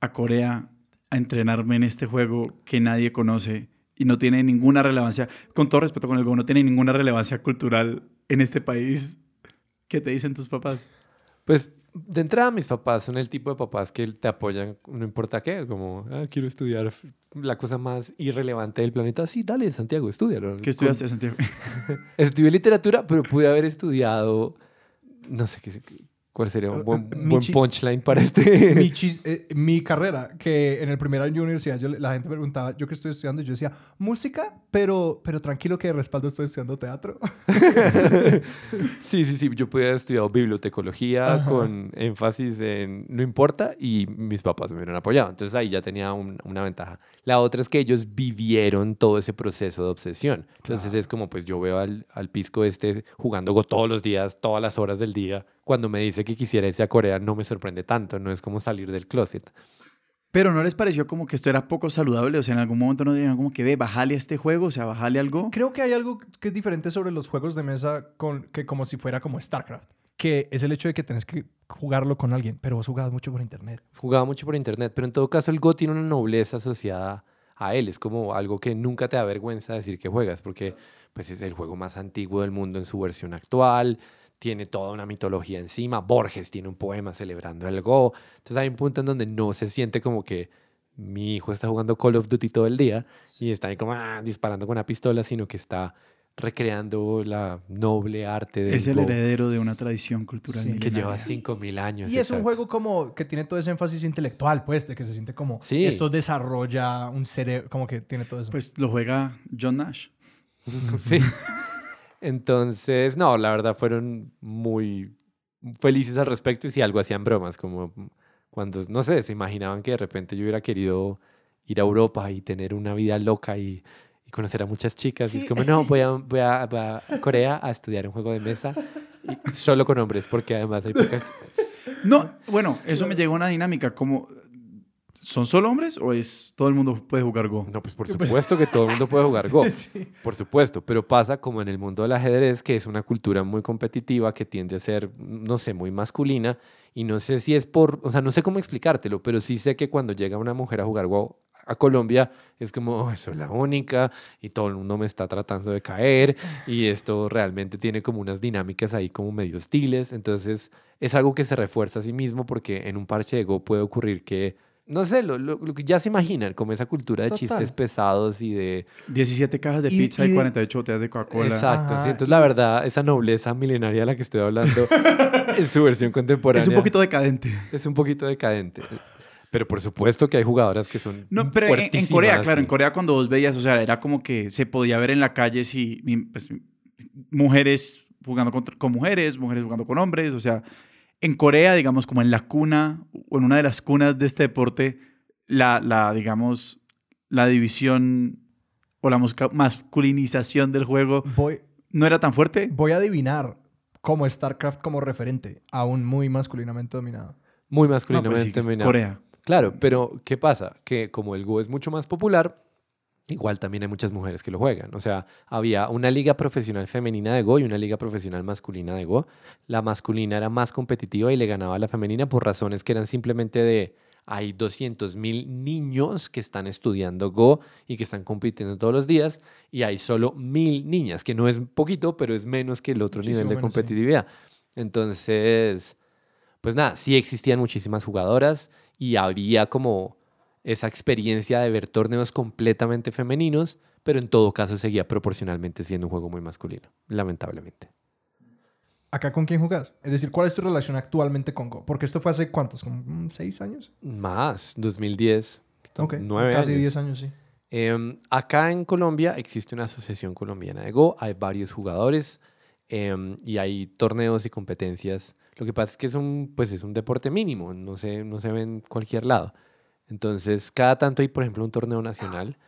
a Corea a entrenarme en este juego que nadie conoce y no tiene ninguna relevancia, con todo respeto con el Go, no tiene ninguna relevancia cultural en este país. ¿Qué te dicen tus papás? Pues de entrada mis papás son el tipo de papás que te apoyan no importa qué, como, ah, quiero estudiar la cosa más irrelevante del planeta. Sí, dale, Santiago, estudialo. ¿Qué estudiaste, Santiago? Estudié literatura, pero pude haber estudiado, no sé qué, cuál sería un Eh, buen, eh, buen punchline para este. mi, eh, mi carrera, que en el primer año de universidad yo, la gente preguntaba, yo que estoy estudiando, y yo decía, música, pero, pero tranquilo que de respaldo estoy estudiando teatro. Sí, sí, sí. Yo pude haber estudiado bibliotecología Ajá. con énfasis en no importa y mis papás me hubieran apoyado. Entonces ahí ya tenía un- una ventaja. La otra es que ellos vivieron todo ese proceso de obsesión. Entonces es como, pues yo veo al, al pisco este jugando Go todos los días, todas las horas del día. Cuando me dice que quisiera irse a Corea no me sorprende tanto. No es como salir del closet. Pero ¿no les pareció como que esto era poco saludable? O sea, en algún momento no dijeron como que ve, bajale a este juego, o sea, bajale algo. Creo que hay algo que es diferente sobre los juegos de mesa con, que como si fuera como StarCraft, que es el hecho de que tenés que jugarlo con alguien, pero vos jugabas mucho por internet. Jugaba mucho por internet, pero en todo caso el Go tiene una nobleza asociada a él. Es como algo que nunca te da vergüenza decir que juegas, porque pues es el juego más antiguo del mundo en su versión actual. Tiene toda una mitología encima. Borges tiene un poema celebrando el Go. Entonces hay un punto en donde no se siente como que mi hijo está jugando Call of Duty todo el día y está ahí como ah, disparando con una pistola, sino que está recreando la noble arte del Es el Go, heredero de una tradición cultural Sí. que lleva milenaria. 5.000 años. Y es un exacto. juego como que tiene todo ese énfasis intelectual, pues, de que se siente como Sí. esto desarrolla un cerebro, como que tiene todo eso. Pues lo juega John Nash. Sí. Entonces, no, la verdad fueron muy felices al respecto y si algo hacían bromas, como cuando, no sé, se imaginaban que de repente yo hubiera querido ir a Europa y tener una vida loca y, y conocer a muchas chicas. Y es como, no, voy a, voy, a, voy a Corea a estudiar un juego de mesa y solo con hombres, porque además hay pocas... No, bueno, eso me llegó a una dinámica como... ¿Son solo hombres o es todo el mundo puede jugar Go? No, pues por supuesto que todo el mundo puede jugar Go. Por supuesto, pero pasa como en el mundo del ajedrez, que es una cultura muy competitiva que tiende a ser, no sé, muy masculina. Y no sé si es por, o sea, no sé cómo explicártelo, pero sí sé que cuando llega una mujer a jugar Go a Colombia, es como, "Oh, soy la única y todo el mundo me está tratando de caer y esto realmente tiene como unas dinámicas ahí como medio hostiles. Entonces, es algo que se refuerza a sí mismo porque en un parche de Go puede ocurrir que, no sé, lo, lo- lo que ya se imaginan, como esa cultura de Total. chistes pesados y de 17 cajas de Y- pizza y, y- 48 botellas de Coca-Cola. Exacto. Ajá, sí, entonces, y- la verdad, esa nobleza milenaria de la que estoy hablando en su versión contemporánea Es un poquito decadente. es un poquito decadente. Pero por supuesto que hay jugadoras que son No, pero en- Corea, claro, en Corea cuando vos veías, o sea, era como que se podía ver en la calle si pues, mujeres jugando contra- con mujeres, mujeres jugando con hombres, o sea, en Corea, digamos, como en la cuna o en una de las cunas de este deporte, la, la digamos, la división o la masculinización del juego voy, no era tan fuerte. voy a adivinar como StarCraft como referente, aún muy masculinamente dominado. Muy No, pues sí, masculinamente dominado. Corea. Claro, pero ¿qué pasa? Que como el Go es mucho más popular, igual también hay muchas mujeres que lo juegan. O sea, había una liga profesional femenina de Go y una liga profesional masculina de Go. La masculina era más competitiva y le ganaba a la femenina por razones que eran simplemente de hay 200 mil niños que están estudiando Go y que están compitiendo todos los días y hay solo mil niñas, que no es poquito, pero es menos que el otro nivel de menos, sí. competitividad. Entonces, pues nada, sí existían muchísimas jugadoras y había como esa experiencia de ver torneos completamente femeninos, pero en todo caso seguía proporcionalmente siendo un juego muy masculino, lamentablemente. ¿Acá con quién jugás? Es decir, ¿cuál es tu relación actualmente con Go? Porque esto fue hace cuántos, como mm, seis años. Más, 2010, Ok, nueve casi años. diez años, sí. Em, acá en Colombia existe una asociación colombiana de Go, hay varios jugadores em, y hay torneos y competencias. Lo que pasa es que es un, pues es un deporte mínimo, no se, no se ve en cualquier lado. Entonces, cada tanto hay, por ejemplo, un torneo nacional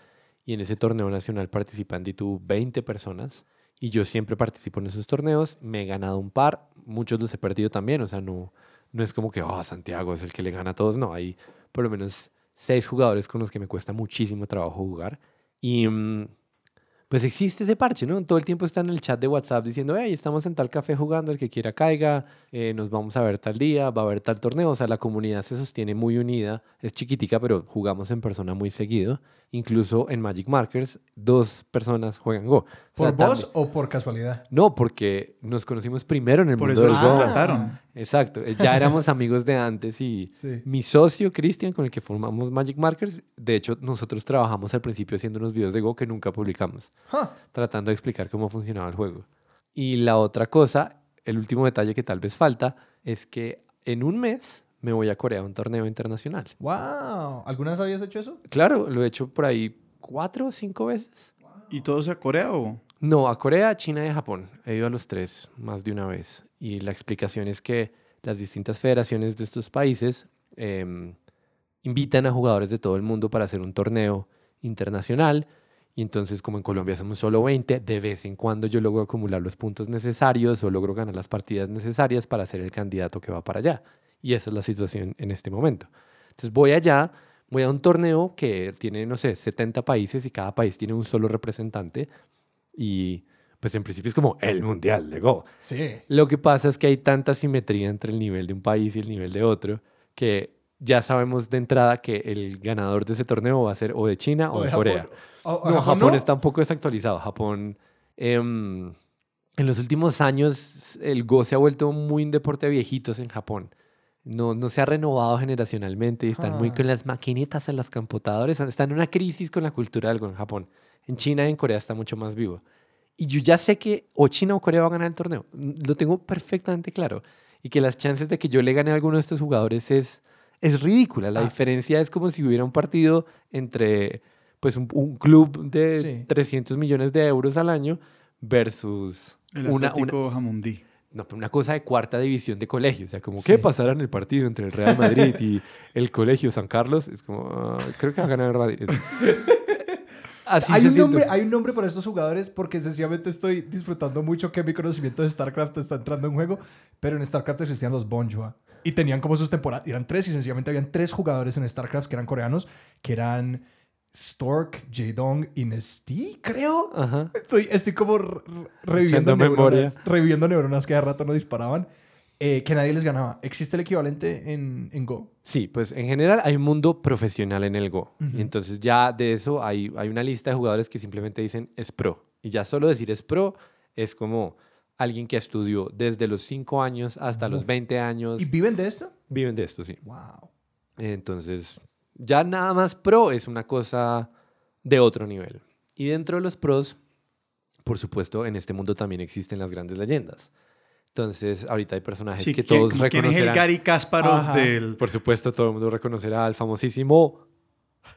y en ese torneo nacional participan de tú 20 personas y yo siempre participo en esos torneos, me he ganado un par, muchos los he perdido también, o sea, no, no es como que, oh, Santiago es el que le gana a todos, no, hay por lo menos seis jugadores con los que me cuesta muchísimo trabajo jugar. Y mm, pues existe ese parche, ¿no? Todo el tiempo está en el chat de WhatsApp diciendo, hey, estamos en tal café jugando, el que quiera caiga, eh, nos vamos a ver tal día, va a haber tal torneo. O sea, la comunidad se sostiene muy unida, es chiquitica, pero jugamos en persona muy seguido. Incluso en Magic Markers, dos personas juegan Go. O sea, ¿Por vos también- o por casualidad? No, porque nos conocimos primero en el Por mundo eso del Go. contrataron. Exacto, eh, ya éramos amigos de antes y Sí. mi socio Cristian, con el que formamos Magic Markers, de hecho nosotros trabajamos al principio haciendo unos videos de Go que nunca publicamos, tratando de explicar cómo funcionaba el juego. Y la otra cosa, el último detalle que tal vez falta, es que en un mes me voy a Corea a un torneo internacional. Wow. ¿Alguna vez habías hecho eso? Claro, lo he hecho por ahí cuatro o cinco veces. ¿Y todos a Corea o...? No, a Corea, China y Japón. He ido a los tres más de una vez. Y la explicación es que las distintas federaciones de estos países em, invitan a jugadores de todo el mundo para hacer un torneo internacional. Y entonces, como en Colombia somos solo 20, de vez en cuando yo logro acumular los puntos necesarios o logro ganar las partidas necesarias para ser el candidato que va para allá. Y esa es la situación en este momento. Entonces voy allá, voy a un torneo que tiene, no sé, 70 países y cada país tiene un solo representante. Y pues en principio es como el mundial de Go. Sí. Lo que pasa es que hay tanta simetría entre el nivel de un país y el nivel de otro que ya sabemos de entrada que el ganador de ese torneo va a ser o de China o, de, Corea. O- o No, Japón no? está un poco desactualizado. Japón, em, en los últimos años, el Go se ha vuelto muy un deporte de viejitos en Japón. No, no se ha renovado generacionalmente y están muy Ah. con las maquinitas en las computadoras. Están en una crisis con la cultura del Go en Japón. En China y en Corea está mucho más vivo. Y yo ya sé que o China o Corea va a ganar el torneo. Lo tengo perfectamente claro. Y que las chances de que yo le gane a alguno de estos jugadores es, es ridícula. La Ah. diferencia es como si hubiera un partido entre pues un, un club de Sí. 300 millones de euros al año versus El una, una, Jamundí. no, una cosa de cuarta división de colegio. O sea, como, ¿qué pasará en el partido entre el Real Madrid y el Colegio San Carlos? Es como, ah, creo que va a ganar el Madrid. Así hay, un siente. nombre, hay un nombre para estos jugadores porque sencillamente estoy disfrutando mucho que mi conocimiento de StarCraft está entrando en juego, pero en StarCraft existían los Bonjoa y tenían como sus temporadas, eran tres y sencillamente habían tres jugadores en StarCraft que eran coreanos, que eran Stork, Jaedong y Nesty, creo. Ajá. Estoy, estoy como re- re- reviviendo memoria. neuronas, reviviendo neuronas que de rato no disparaban, eh, que nadie les ganaba. ¿Existe el equivalente en, en Go? Sí, pues en general hay un mundo profesional en el Go. Y entonces ya de eso hay, hay una lista de jugadores que simplemente dicen es pro. Y ya solo decir es pro es como alguien que estudió desde los 5 años hasta los Oh. 20 años. ¿Y viven de esto? Viven de esto, sí. Wow. Entonces, ya nada más pro es una cosa de otro nivel. Y dentro de los pros, por supuesto, en este mundo también existen las grandes leyendas. Entonces, ahorita hay personajes Sí, que ¿quién- todos como ¿Quién es el reconocerán. Gary Kasparov Ajá. del...? Por supuesto, todo el mundo reconocerá al famosísimo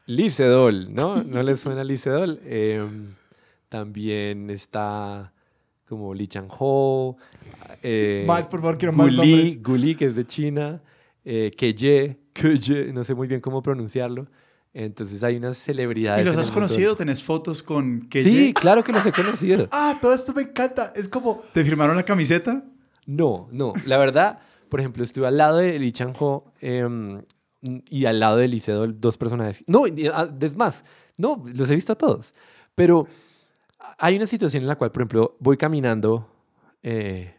Licedol, ¿no? ¿No les suena Licedol? Em, también está como Li Chang-ho, eh, Más, por favor, quiero más Guli, nombres. Guli, que es de China, eh, Keye, Keye, no sé muy bien cómo pronunciarlo. Entonces hay unas celebridades. ¿Y los has conocido? ¿Tenés fotos con que Sí, claro que los he conocido. Ah, todo esto me encanta. Es como... ¿Te firmaron la camiseta? No, no. La verdad, por ejemplo, estuve al lado de Lee Chang-ho em, y al lado de Licedol, dos personajes. No, ah, es más, no, los he visto a todos. Pero hay una situación en la cual, por ejemplo, voy caminando eh,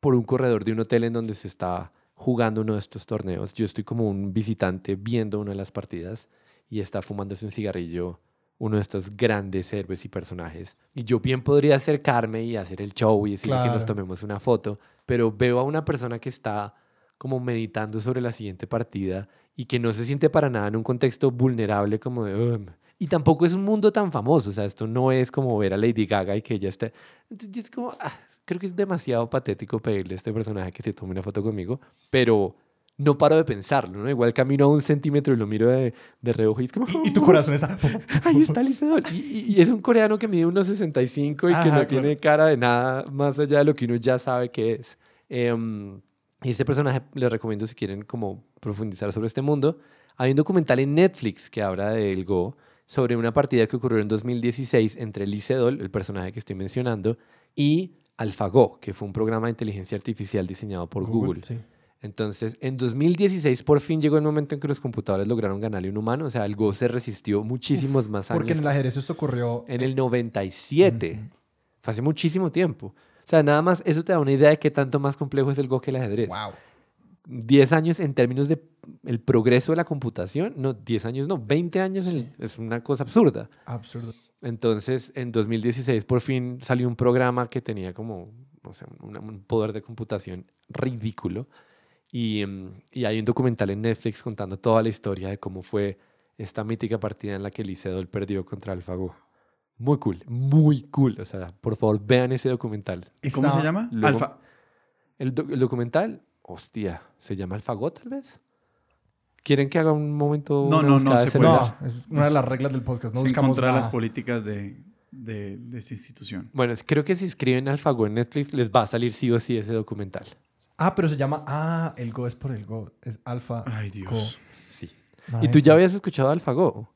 por un corredor de un hotel en donde se está jugando uno de estos torneos. Yo estoy como un visitante viendo una de las partidas y está fumándose un cigarrillo uno de estos grandes héroes y personajes. Y yo bien podría acercarme y hacer el show y decirle que nos Claro. tomemos una foto, pero veo a una persona que está como meditando sobre la siguiente partida y que no se siente para nada en un contexto vulnerable como de... Y tampoco es un mundo tan famoso, o sea, esto no es como ver a Lady Gaga y que ella esté... Entonces es como, ah, creo que es demasiado patético pedirle a este personaje que se tome una foto conmigo, pero no paro de pensarlo, ¿no? Igual camino a un centímetro y lo miro de, de reojo y es como... Y tu corazón está... Ahí está Licedol. Y, y- es un coreano que mide unos 65 y que Ajá, no claro. tiene cara de nada más allá de lo que uno ya sabe que es. Em, y este personaje les recomiendo si quieren como profundizar sobre este mundo. Hay un documental en Netflix que habla del Go sobre una partida que ocurrió en 2016 entre Licedol, el personaje que estoy mencionando, y AlphaGo, que fue un programa de inteligencia artificial diseñado por Google. sí. Entonces, en 2016 por fin llegó el momento en que los computadores lograron ganarle a un humano. O sea, el Go se resistió muchísimos más años. Porque en el ajedrez esto ocurrió... En el 97. Ujú. Fue hace muchísimo tiempo. O sea, nada más eso te da una idea de qué tanto más complejo es el Go que el ajedrez. Wow. 10 años en términos de el progreso de la computación, no, 10 años no, 20 años es una cosa absurda. Absurdo. Entonces, en 2016 por fin salió un programa que tenía como, no sé, una- un poder de computación ridículo. Y, em, y hay un documental en Netflix contando toda la historia de cómo fue esta mítica partida en la que Licedol perdió contra AlphaGo. Muy cool, muy cool. O sea, por favor, vean ese documental. ¿Y cómo Está- se llama? luego- Alfa. El, do- el documental, hostia, ¿se llama AlphaGo tal vez? ¿Quieren que haga un momento No, una no, no se? No, es una de las reglas del podcast. No sin buscamos contra las políticas de, de, de esta institución. Bueno, creo que si escriben AlphaGo en Netflix les va a salir sí o sí ese documental. Ah, pero se llama... Ah, el Go es por el Go. Es alfa. Ay, Dios. Sí. Ay, ¿Y tú ya habías escuchado AlphaGo?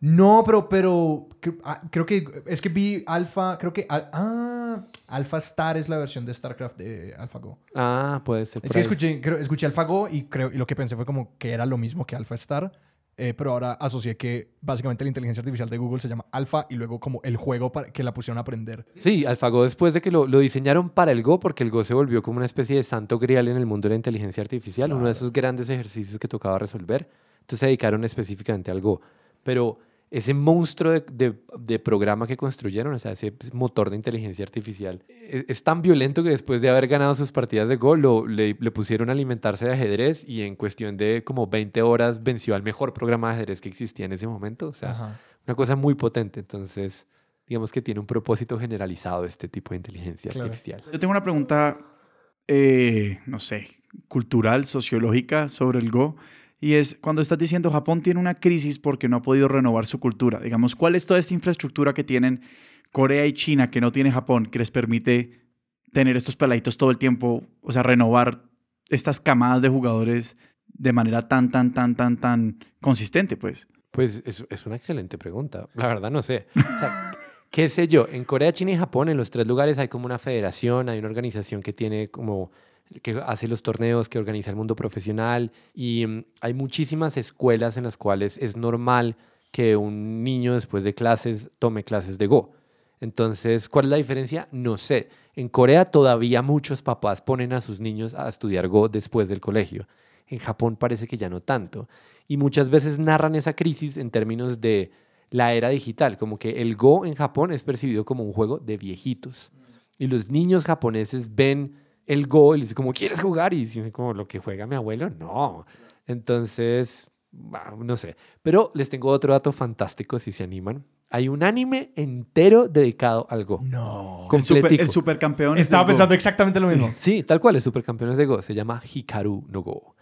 No, pero, pero ah, creo que es que vi Alpha, creo que al- ah, Alpha Star es la versión de StarCraft de AlphaGo. Ah, puede ser. Es que escuché, creo- escuché AlphaGo y creo y lo que pensé fue como que era lo mismo que Alpha Star, eh, pero ahora asocié que básicamente la inteligencia artificial de Google se llama Alpha y luego como el juego para que la pusieron a aprender. Sí, AlphaGo después de que lo, lo diseñaron para el Go, porque el Go se volvió como una especie de santo grial en el mundo de la inteligencia artificial, uno de esos grandes ejercicios que tocaba resolver. Entonces se dedicaron específicamente al Go. Pero ese monstruo de, de- de programa que construyeron, o sea, ese motor de inteligencia artificial, e- es, tan violento que después de haber ganado sus partidas de Go, lo- le, le pusieron a alimentarse de ajedrez y en cuestión de como 20 horas venció al mejor programa de ajedrez que existía en ese momento. O sea, Ajá. una cosa muy potente. Entonces, digamos que tiene un propósito generalizado este tipo de inteligencia Claro. artificial. Yo tengo una pregunta, eh, no sé, cultural, sociológica sobre el Go. Y es cuando estás diciendo Japón tiene una crisis porque no ha podido renovar su cultura. Digamos, ¿cuál es toda esta infraestructura que tienen Corea y China que no tiene Japón que les permite tener estos peladitos todo el tiempo? O sea, renovar estas camadas de jugadores de manera tan, tan, tan, tan, tan consistente, pues. Pues es, una excelente pregunta. La verdad no sé. O sea, qué sé yo, en Corea, China y Japón, en los tres lugares hay como una federación, hay una organización que tiene como que hace los torneos, que organiza el mundo profesional y mm, hay muchísimas escuelas en las cuales es normal que un niño después de clases tome clases de Go. Entonces, ¿cuál es la diferencia? No sé. En Corea todavía muchos papás ponen a sus niños a estudiar Go después del colegio. En Japón parece que ya no tanto. Y muchas veces narran esa crisis en términos de la era digital, como que el Go en Japón es percibido como un juego de viejitos. Y los niños japoneses ven el Go y les dicen como, ¿quieres jugar? Y dicen como, ¿lo que juega mi abuelo? No. Entonces, bah, no sé. Pero les tengo otro dato fantástico si se animan. Hay un anime entero dedicado al Go. No. El, super- Completico. el supercampeón. es Estaba Go. pensando exactamente lo mismo. Sí, tal cual, es Supercampeones de Go. Se llama Hikaru no Go.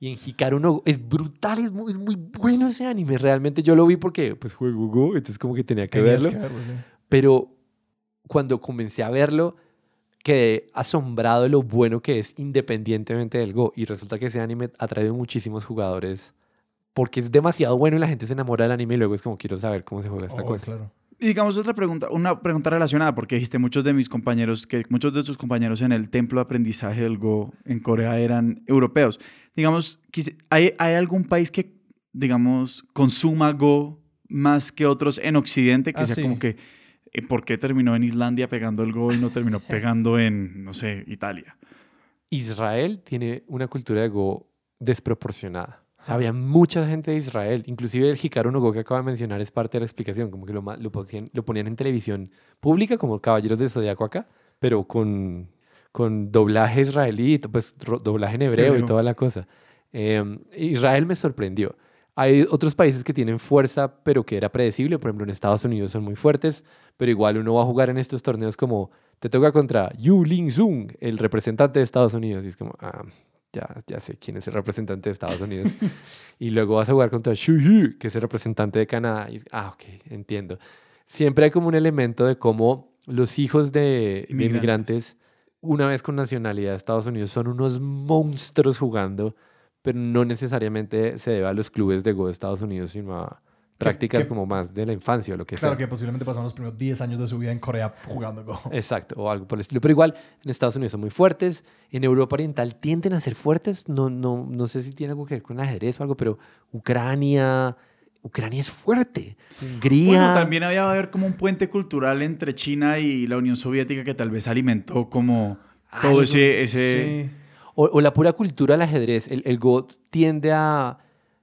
Y en Hikaru no Go es brutal, es muy, es muy bueno ese anime. Realmente yo lo vi porque pues juego Go, entonces como que tenía que Tenías verlo. que verlo, sí. Pero cuando comencé a verlo, quedé asombrado de lo bueno que es independientemente del Go. Y resulta que ese anime ha traído muchísimos jugadores porque es demasiado bueno y la gente se enamora del anime y luego es como quiero saber cómo se juega esta Oh, cosa. claro. Y digamos otra pregunta, una pregunta relacionada, porque dijiste muchos de mis compañeros, que muchos de tus compañeros en el templo de aprendizaje del Go en Corea eran europeos. Digamos, ¿hay, hay algún país que, digamos, consuma Go más que otros en Occidente? Que Ah, sea sí. como que, ¿por qué terminó en Islandia pegando el Go y no terminó pegando en, no sé, Italia? Israel tiene una cultura de Go desproporcionada. O sea, había mucha gente de Israel, inclusive el Hikaru no Go que acaba de mencionar es parte de la explicación, como que lo, lo, ponían, lo ponían en televisión pública, como Caballeros del Zodiaco acá, pero con, con doblaje israelí, pues doblaje en hebreo y toda la cosa. Eh, Israel me sorprendió. Hay otros países que tienen fuerza, pero que era predecible. Por ejemplo, en Estados Unidos son muy fuertes, pero igual uno va a jugar en estos torneos como te toca contra Yu Ling Sung, el representante de Estados Unidos. Y es como, ah, ya, ya sé quién es el representante de Estados Unidos. y luego vas a jugar contra Shu Yu, que es el representante de Canadá. Y ah, ok, entiendo. Siempre hay como un elemento de cómo los hijos de, de Inmigrantes. inmigrantes, una vez con nacionalidad de Estados Unidos, son unos monstruos jugando, pero no necesariamente se debe a los clubes de Go de Estados Unidos, sino a prácticas qué- como más de la infancia o lo que Claro sea. que posiblemente pasaron los primeros 10 años de su vida en Corea jugando Go. Exacto, o algo por el estilo. Pero igual, en Estados Unidos son muy fuertes, en Europa Oriental tienden a ser fuertes, no, no, no sé si tiene algo que ver con el ajedrez o algo, pero Ucrania, Ucrania es fuerte. Hungría. Bueno, también había haber como un puente cultural entre China y la Unión Soviética que tal vez alimentó como todo Algo, ese... ese Sí. O, o la pura cultura del ajedrez. El, el Go tiende a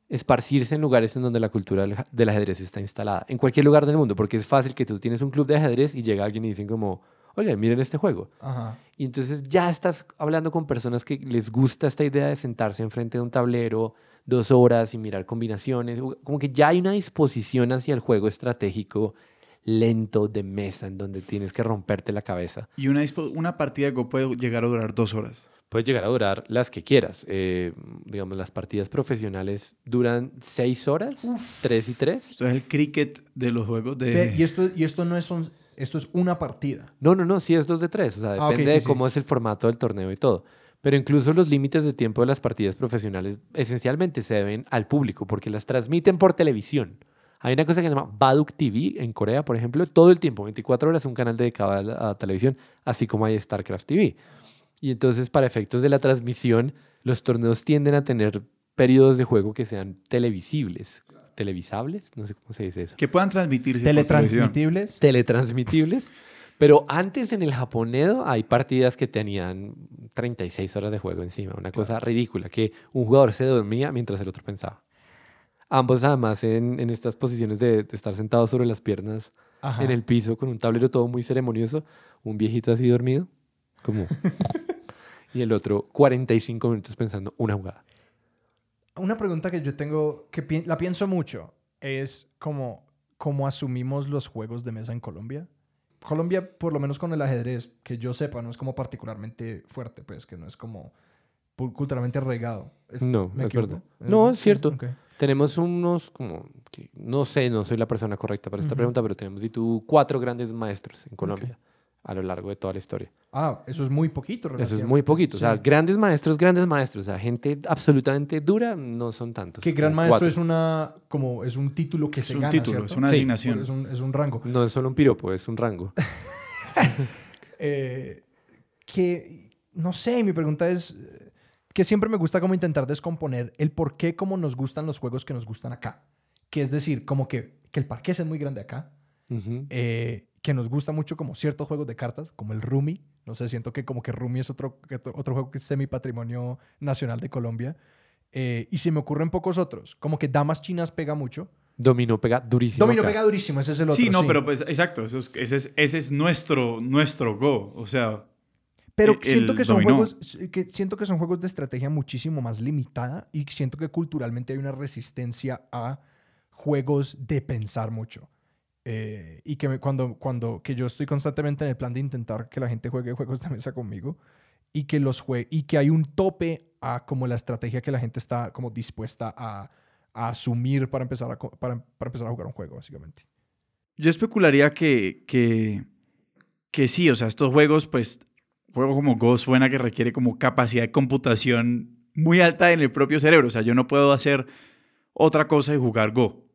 esparcirse en lugares en donde la cultura del, ajedrez está instalada. En cualquier lugar del mundo, porque es fácil que tú tienes un club de ajedrez y llega alguien y dicen como, oye, miren este juego. Ajá. Y entonces ya estás hablando con personas que les gusta esta idea de sentarse enfrente de un tablero dos horas y mirar combinaciones. Como que ya hay una disposición hacia el juego estratégico lento de mesa en donde tienes que romperte la cabeza. Y una, una partida de Go puede llegar a durar dos horas. Puede llegar a durar las que quieras. Eh, digamos, las partidas profesionales duran seis horas, tres y tres. Esto es el cricket de los juegos de... Y esto, y esto no es, un- esto es una partida. No, no, no, sí es dos de tres. O sea, Ah, depende sí, de sí. cómo es el formato del torneo y todo. Pero incluso los límites de tiempo de las partidas profesionales esencialmente se deben al público porque las transmiten por televisión. Hay una cosa que se llama Baduk TV en Corea, por ejemplo, todo el tiempo, 24 horas, un canal dedicado a, la- a televisión, así como hay StarCraft TV. Y entonces, para efectos de la transmisión, los torneos tienden a tener periodos de juego que sean televisibles. ¿Televisables? No sé cómo se dice eso. Que puedan transmitirse. Teletransmitibles. teletransmitibles. Pero antes en el japonedo hay partidas que tenían 36 horas de juego encima, una cosa ridícula, que un jugador se dormía mientras el otro pensaba. Ambos además en, en estas posiciones de, de estar sentados sobre las piernas Ajá. en el piso con un tablero todo muy ceremonioso, un viejito así dormido, como... y el otro 45 minutos pensando una jugada. Una pregunta que yo tengo, que pi- la pienso mucho, es como cómo asumimos los juegos de mesa en Colombia. Colombia, por lo menos con el ajedrez, que yo sepa, no es como particularmente fuerte, pues, que no es como culturalmente. Es- No, ¿me es. No, es cierto. Ok. Tenemos unos, como, que no sé, no soy la persona correcta para esta pregunta, pero tenemos, y tú, cuatro grandes maestros en Colombia a lo largo de toda la historia. Ah, eso es muy poquito. Eso es muy poquito. O sea, Sí. grandes maestros, grandes maestros. O sea, gente absolutamente dura, no son tantos. Que gran maestro cuatro. es una como es un título que Es se un gana, título, ¿cierto? es una Sí. asignación. Es un, es un rango. No es solo un piropo, es un rango. Eh, que no sé, mi pregunta es que siempre me gusta como intentar descomponer el por qué como nos gustan los juegos que nos gustan acá. Que es decir, como que, que el parqués es muy grande acá, eh, que nos gusta mucho como ciertos juegos de cartas, como el Rumi. No sé, siento que como que Rumi es otro, otro juego que es semi patrimonio nacional de Colombia. Eh, y se me ocurren pocos otros, como que Damas Chinas pega mucho. Dominó pega durísimo. Domino acá. pega durísimo, ese es el otro. Sí, no, pero pues exacto, eso es- ese, es, ese es nuestro, nuestro Go. O sea, Pero el- siento que son dominó. juegos que siento que son juegos de estrategia muchísimo más limitada y siento que culturalmente hay una resistencia a juegos de pensar mucho. Eh, y que me- cuando, cuando que yo estoy constantemente en el plan de intentar que la gente juegue juegos de mesa conmigo y que los jue y que hay un tope a como la estrategia que la gente está como dispuesta a, a asumir para empezar a, para, para empezar a jugar un juego básicamente. yo especularía que, que, que sí, o sea, estos juegos, pues, juego como Go suena que requiere como capacidad de computación muy alta en el propio cerebro. O sea, yo no puedo hacer otra cosa y jugar Go.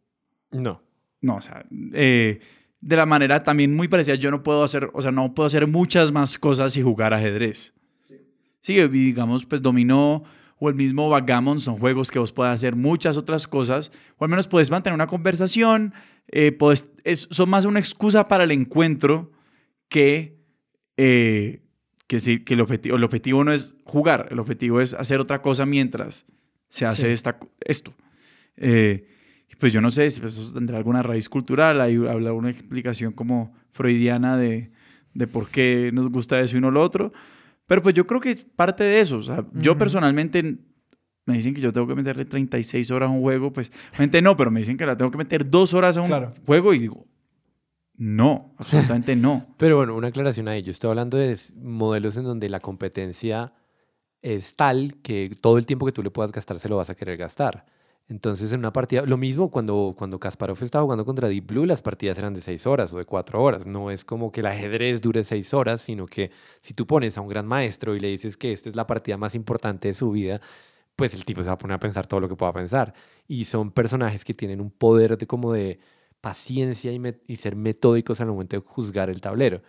No. No, o sea, eh, de la manera también muy parecida, yo no puedo hacer, o sea, no puedo hacer muchas más cosas y jugar ajedrez. Sí, y digamos, pues dominó o el mismo Backgammon son juegos que vos podés hacer muchas otras cosas, o al menos puedes mantener una conversación, eh, podés- es- son más una excusa para el encuentro que, eh, que, sí, que el, objetivo, el objetivo no es jugar, el objetivo es hacer otra cosa mientras se hace Sí. esta, esto. Eh, pues yo no sé si eso tendrá alguna raíz cultural, hay habla una explicación como freudiana de, de por qué nos gusta eso y no lo otro, pero pues yo creo que es parte de eso. O sea, yo personalmente me dicen que yo tengo que meterle 36 horas a un juego, pues gente no, pero me dicen que la tengo que meter dos horas a un Claro. juego y digo, no, absolutamente no. Pero bueno, una aclaración ahí. Yo estoy hablando de modelos en donde la competencia es tal que todo el tiempo que tú le puedas gastar se lo vas a querer gastar. Entonces, en una partida, lo mismo cuando, cuando Kasparov estaba jugando contra Deep Blue, las partidas eran de seis horas o de cuatro horas. No es como que el ajedrez dure seis horas, sino que si tú pones a un gran maestro y le dices que esta es la partida más importante de su vida, pues el tipo se va a poner a pensar todo lo que pueda pensar. Y son personajes que tienen un poder de como de paciencia y, y ser metódicos al momento de juzgar el tablero.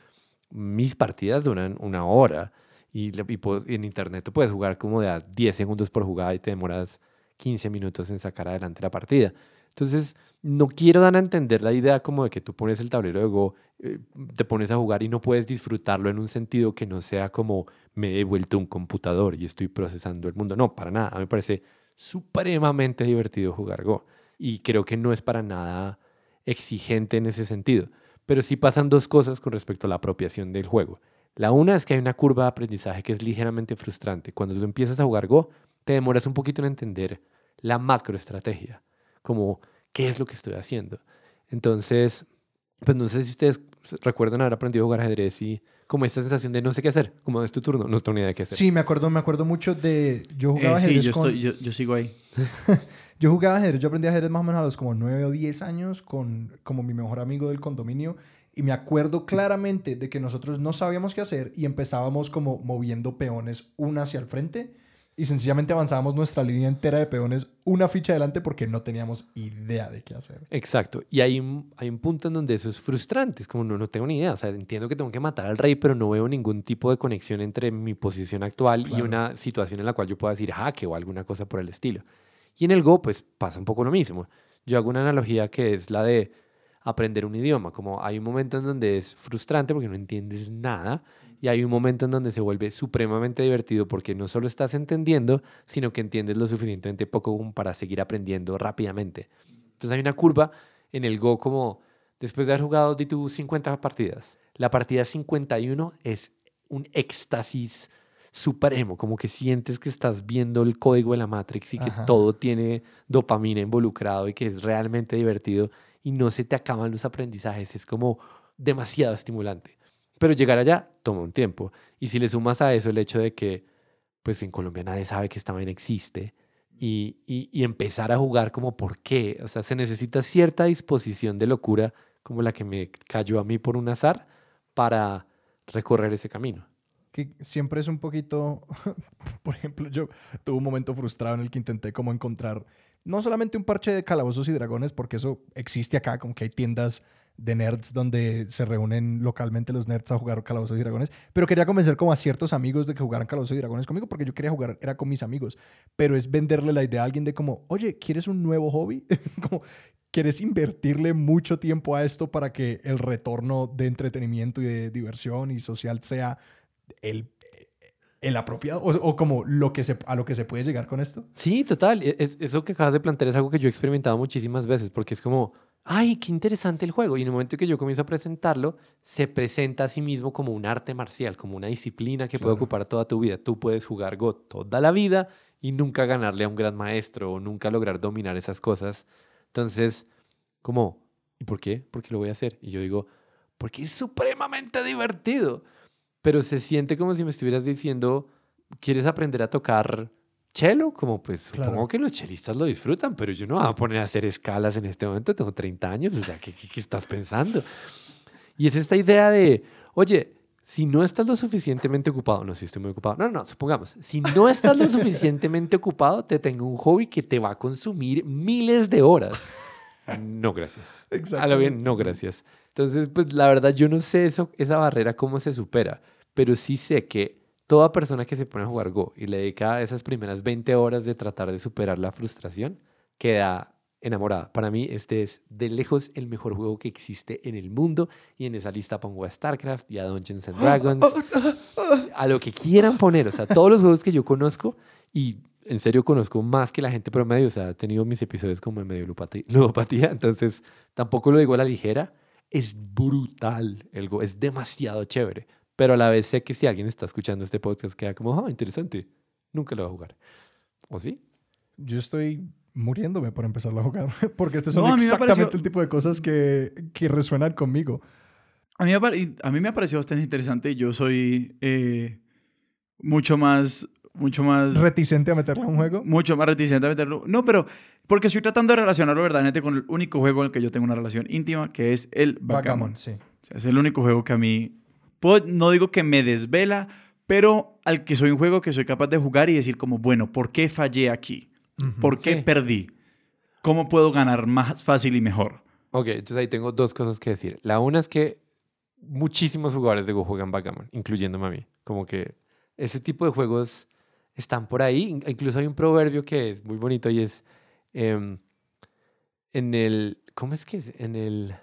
Mis partidas duran una hora y, y y en internet tú puedes jugar como de a 10 segundos por jugada y te demoras 15 minutos en sacar adelante la partida. Entonces, no quiero dar a entender la idea como de que tú pones el tablero de Go, eh, te pones a jugar y no puedes disfrutarlo en un sentido que no sea como me he vuelto un computador y estoy procesando el mundo. No, para nada. A mí me parece supremamente divertido jugar Go. Y creo que no es para nada exigente en ese sentido. Pero sí pasan dos cosas con respecto a la apropiación del juego. La una es que hay una curva de aprendizaje que es ligeramente frustrante. Cuando tú empiezas a jugar Go, te demoras un poquito en entender la macroestrategia, como qué es lo que estoy haciendo. Entonces, pues no sé si ustedes recuerdan haber aprendido a jugar ajedrez y como esta sensación de no sé qué hacer, como es tu turno, no tengo ni idea de qué hacer. Sí, me acuerdo, me acuerdo mucho de yo jugaba Eh, sí, ajedrez yo, con- estoy, yo, yo sigo ahí. Yo jugaba ajedrez, yo aprendí ajedrez más o menos a los como 9 o 10 años con como mi mejor amigo del condominio y me acuerdo claramente de que nosotros no sabíamos qué hacer y empezábamos como moviendo peones una hacia el frente y sencillamente avanzábamos nuestra línea entera de peones una ficha adelante porque no teníamos idea de qué hacer. Exacto. Y hay un, hay un punto en donde eso es frustrante. Es como, no, no tengo ni idea. O sea, entiendo que tengo que matar al rey, pero no veo ningún tipo de conexión entre mi posición actual y Claro. una situación en la cual yo pueda decir jaque o alguna cosa por el estilo. Y en el Go, pues pasa un poco lo mismo. Yo hago una analogía que es la de aprender un idioma. Como hay un momento en donde es frustrante porque no entiendes nada. Y hay un momento en donde se vuelve supremamente divertido porque no solo estás entendiendo, sino que entiendes lo suficientemente poco para seguir aprendiendo rápidamente. Entonces hay una curva en el Go como después de haber jugado de tus 50 partidas. La partida 51 es un éxtasis supremo, como que sientes que estás viendo el código de la Matrix y que Ajá. todo tiene dopamina involucrado y que es realmente divertido. y no se te acaban los aprendizajes. Es como demasiado estimulante. Pero llegar allá toma un tiempo. Y si le sumas a eso el hecho de que, pues en Colombia nadie sabe que esta vaina existe, y, y, y empezar a jugar como por qué, o sea, se necesita cierta disposición de locura como la que me cayó a mí por un azar para recorrer ese camino. Que siempre es un poquito, por ejemplo, yo tuve un momento frustrado en el que intenté como encontrar no solamente un parche de calabozos y dragones, porque eso existe acá, como que hay tiendas de nerds donde se reúnen localmente los nerds a jugar calabozos y dragones, pero quería convencer como a ciertos amigos de que jugaran calabozos y dragones conmigo, porque yo quería jugar, era con mis amigos, pero es venderle la idea a alguien de como, oye, ¿quieres un nuevo hobby? como, ¿quieres invertirle mucho tiempo a esto para que el retorno de entretenimiento y de diversión y social sea el, el apropiado o, o como lo que se, a lo que se puede llegar con esto. Sí, total. e- es- eso que acabas de plantear es algo que yo he experimentado muchísimas veces, porque es como, ay, qué interesante el juego. Y en el momento que yo comienzo a presentarlo, se presenta a sí mismo como un arte marcial, como una disciplina que puede Claro. ocupar toda tu vida. Tú puedes jugar Go toda la vida y nunca ganarle a un gran maestro o nunca lograr dominar esas cosas. Entonces, como, ¿y por qué? ¿Por qué lo voy a hacer? Y yo digo, porque es supremamente divertido. Pero se siente como si me estuvieras diciendo, ¿quieres aprender a tocar cello? Como pues Claro. supongo que los chelistas lo disfrutan, pero yo no me voy a poner a hacer escalas en este momento, tengo 30 años, o sea, ¿qué, qué, qué estás pensando? Y es esta idea de, oye, si no estás lo suficientemente ocupado, no, si estoy muy ocupado, no, no, no, supongamos, si no estás lo suficientemente ocupado, te tengo un hobby que te va a consumir miles de horas. No, gracias. A lo bien, no, gracias. Entonces, pues la verdad, yo no sé eso, esa barrera cómo se supera, pero sí sé que toda persona que se pone a jugar Go y le dedica esas primeras 20 horas de tratar de superar la frustración, queda enamorada. Para mí, este es de lejos el mejor juego que existe en el mundo y en esa lista pongo a StarCraft y a Dungeons and Dragons, a lo que quieran poner, o sea, todos los juegos que yo conozco y en serio conozco más que la gente promedio, o sea, he tenido mis episodios como en medio ludopatía, entonces tampoco lo digo a la ligera, es brutal el Go, es demasiado chévere, pero a la vez sé que si alguien está escuchando este podcast queda como, ah, interesante, nunca lo va a jugar. ¿O sí? Yo estoy muriéndome por empezarlo a jugar, porque este son No, a mí me exactamente pareció- el tipo de cosas que, que resuenan conmigo. A mí, a mí me ha parecido bastante interesante. Yo soy eh, mucho más, mucho más, Reticente a meterle a un juego. mucho más reticente a meterlo. No, pero porque estoy tratando de relacionarlo verdaderamente con el único juego en el que yo tengo una relación íntima, que es el Backgammon. Sí. O sea, es el único juego que a mí, puedo- no digo que me desvela, pero al que soy un juego que soy capaz de jugar y decir como, bueno, ¿por qué fallé aquí? ¿Por qué Sí. perdí? ¿Cómo puedo ganar más fácil y mejor? Ok, entonces ahí tengo dos cosas que decir. La una es que muchísimos jugadores de Go juegan Backgammon, incluyéndome a mí. Como que ese tipo de juegos están por ahí. In- Incluso hay un proverbio que es muy bonito y es em, en el... ¿Cómo es que es? En el...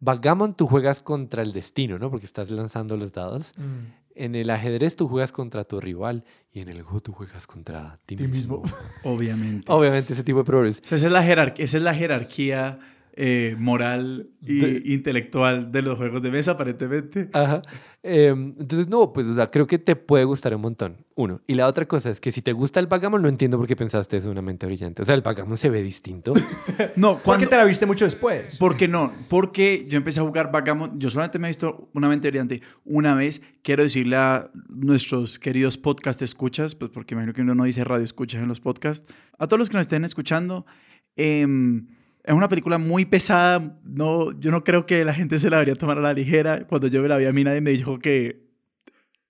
Backgammon tú juegas contra el destino, ¿no? Porque estás lanzando los dados. Mm. En el ajedrez tú juegas contra tu rival y en el Go tú juegas contra ti, mismo. mismo. Obviamente. Obviamente ese tipo de proverbios. O sea, esa es la, jerar- esa es la jerarquía eh, moral y De- intelectual de los juegos de mesa, aparentemente. Ajá. Em, entonces, no, pues, o sea, creo que te puede gustar un montón. Uno. Y la otra cosa es que si te gusta el Backgammon, no entiendo por qué pensaste de una mente brillante. O sea, el Backgammon se ve distinto. No, ¿Por qué cuando... te la viste mucho después? ¿Por qué no? Porque yo empecé a jugar Backgammon. Yo solamente me he visto una mente brillante una vez. Quiero decirle a nuestros queridos podcast escuchas, pues porque imagino que uno no dice radio escuchas en los podcasts. A todos los que nos estén escuchando, em, es una película muy pesada. No, yo no creo que la gente se la debería tomar a la ligera. Cuando yo me la vi a mí, nadie me dijo que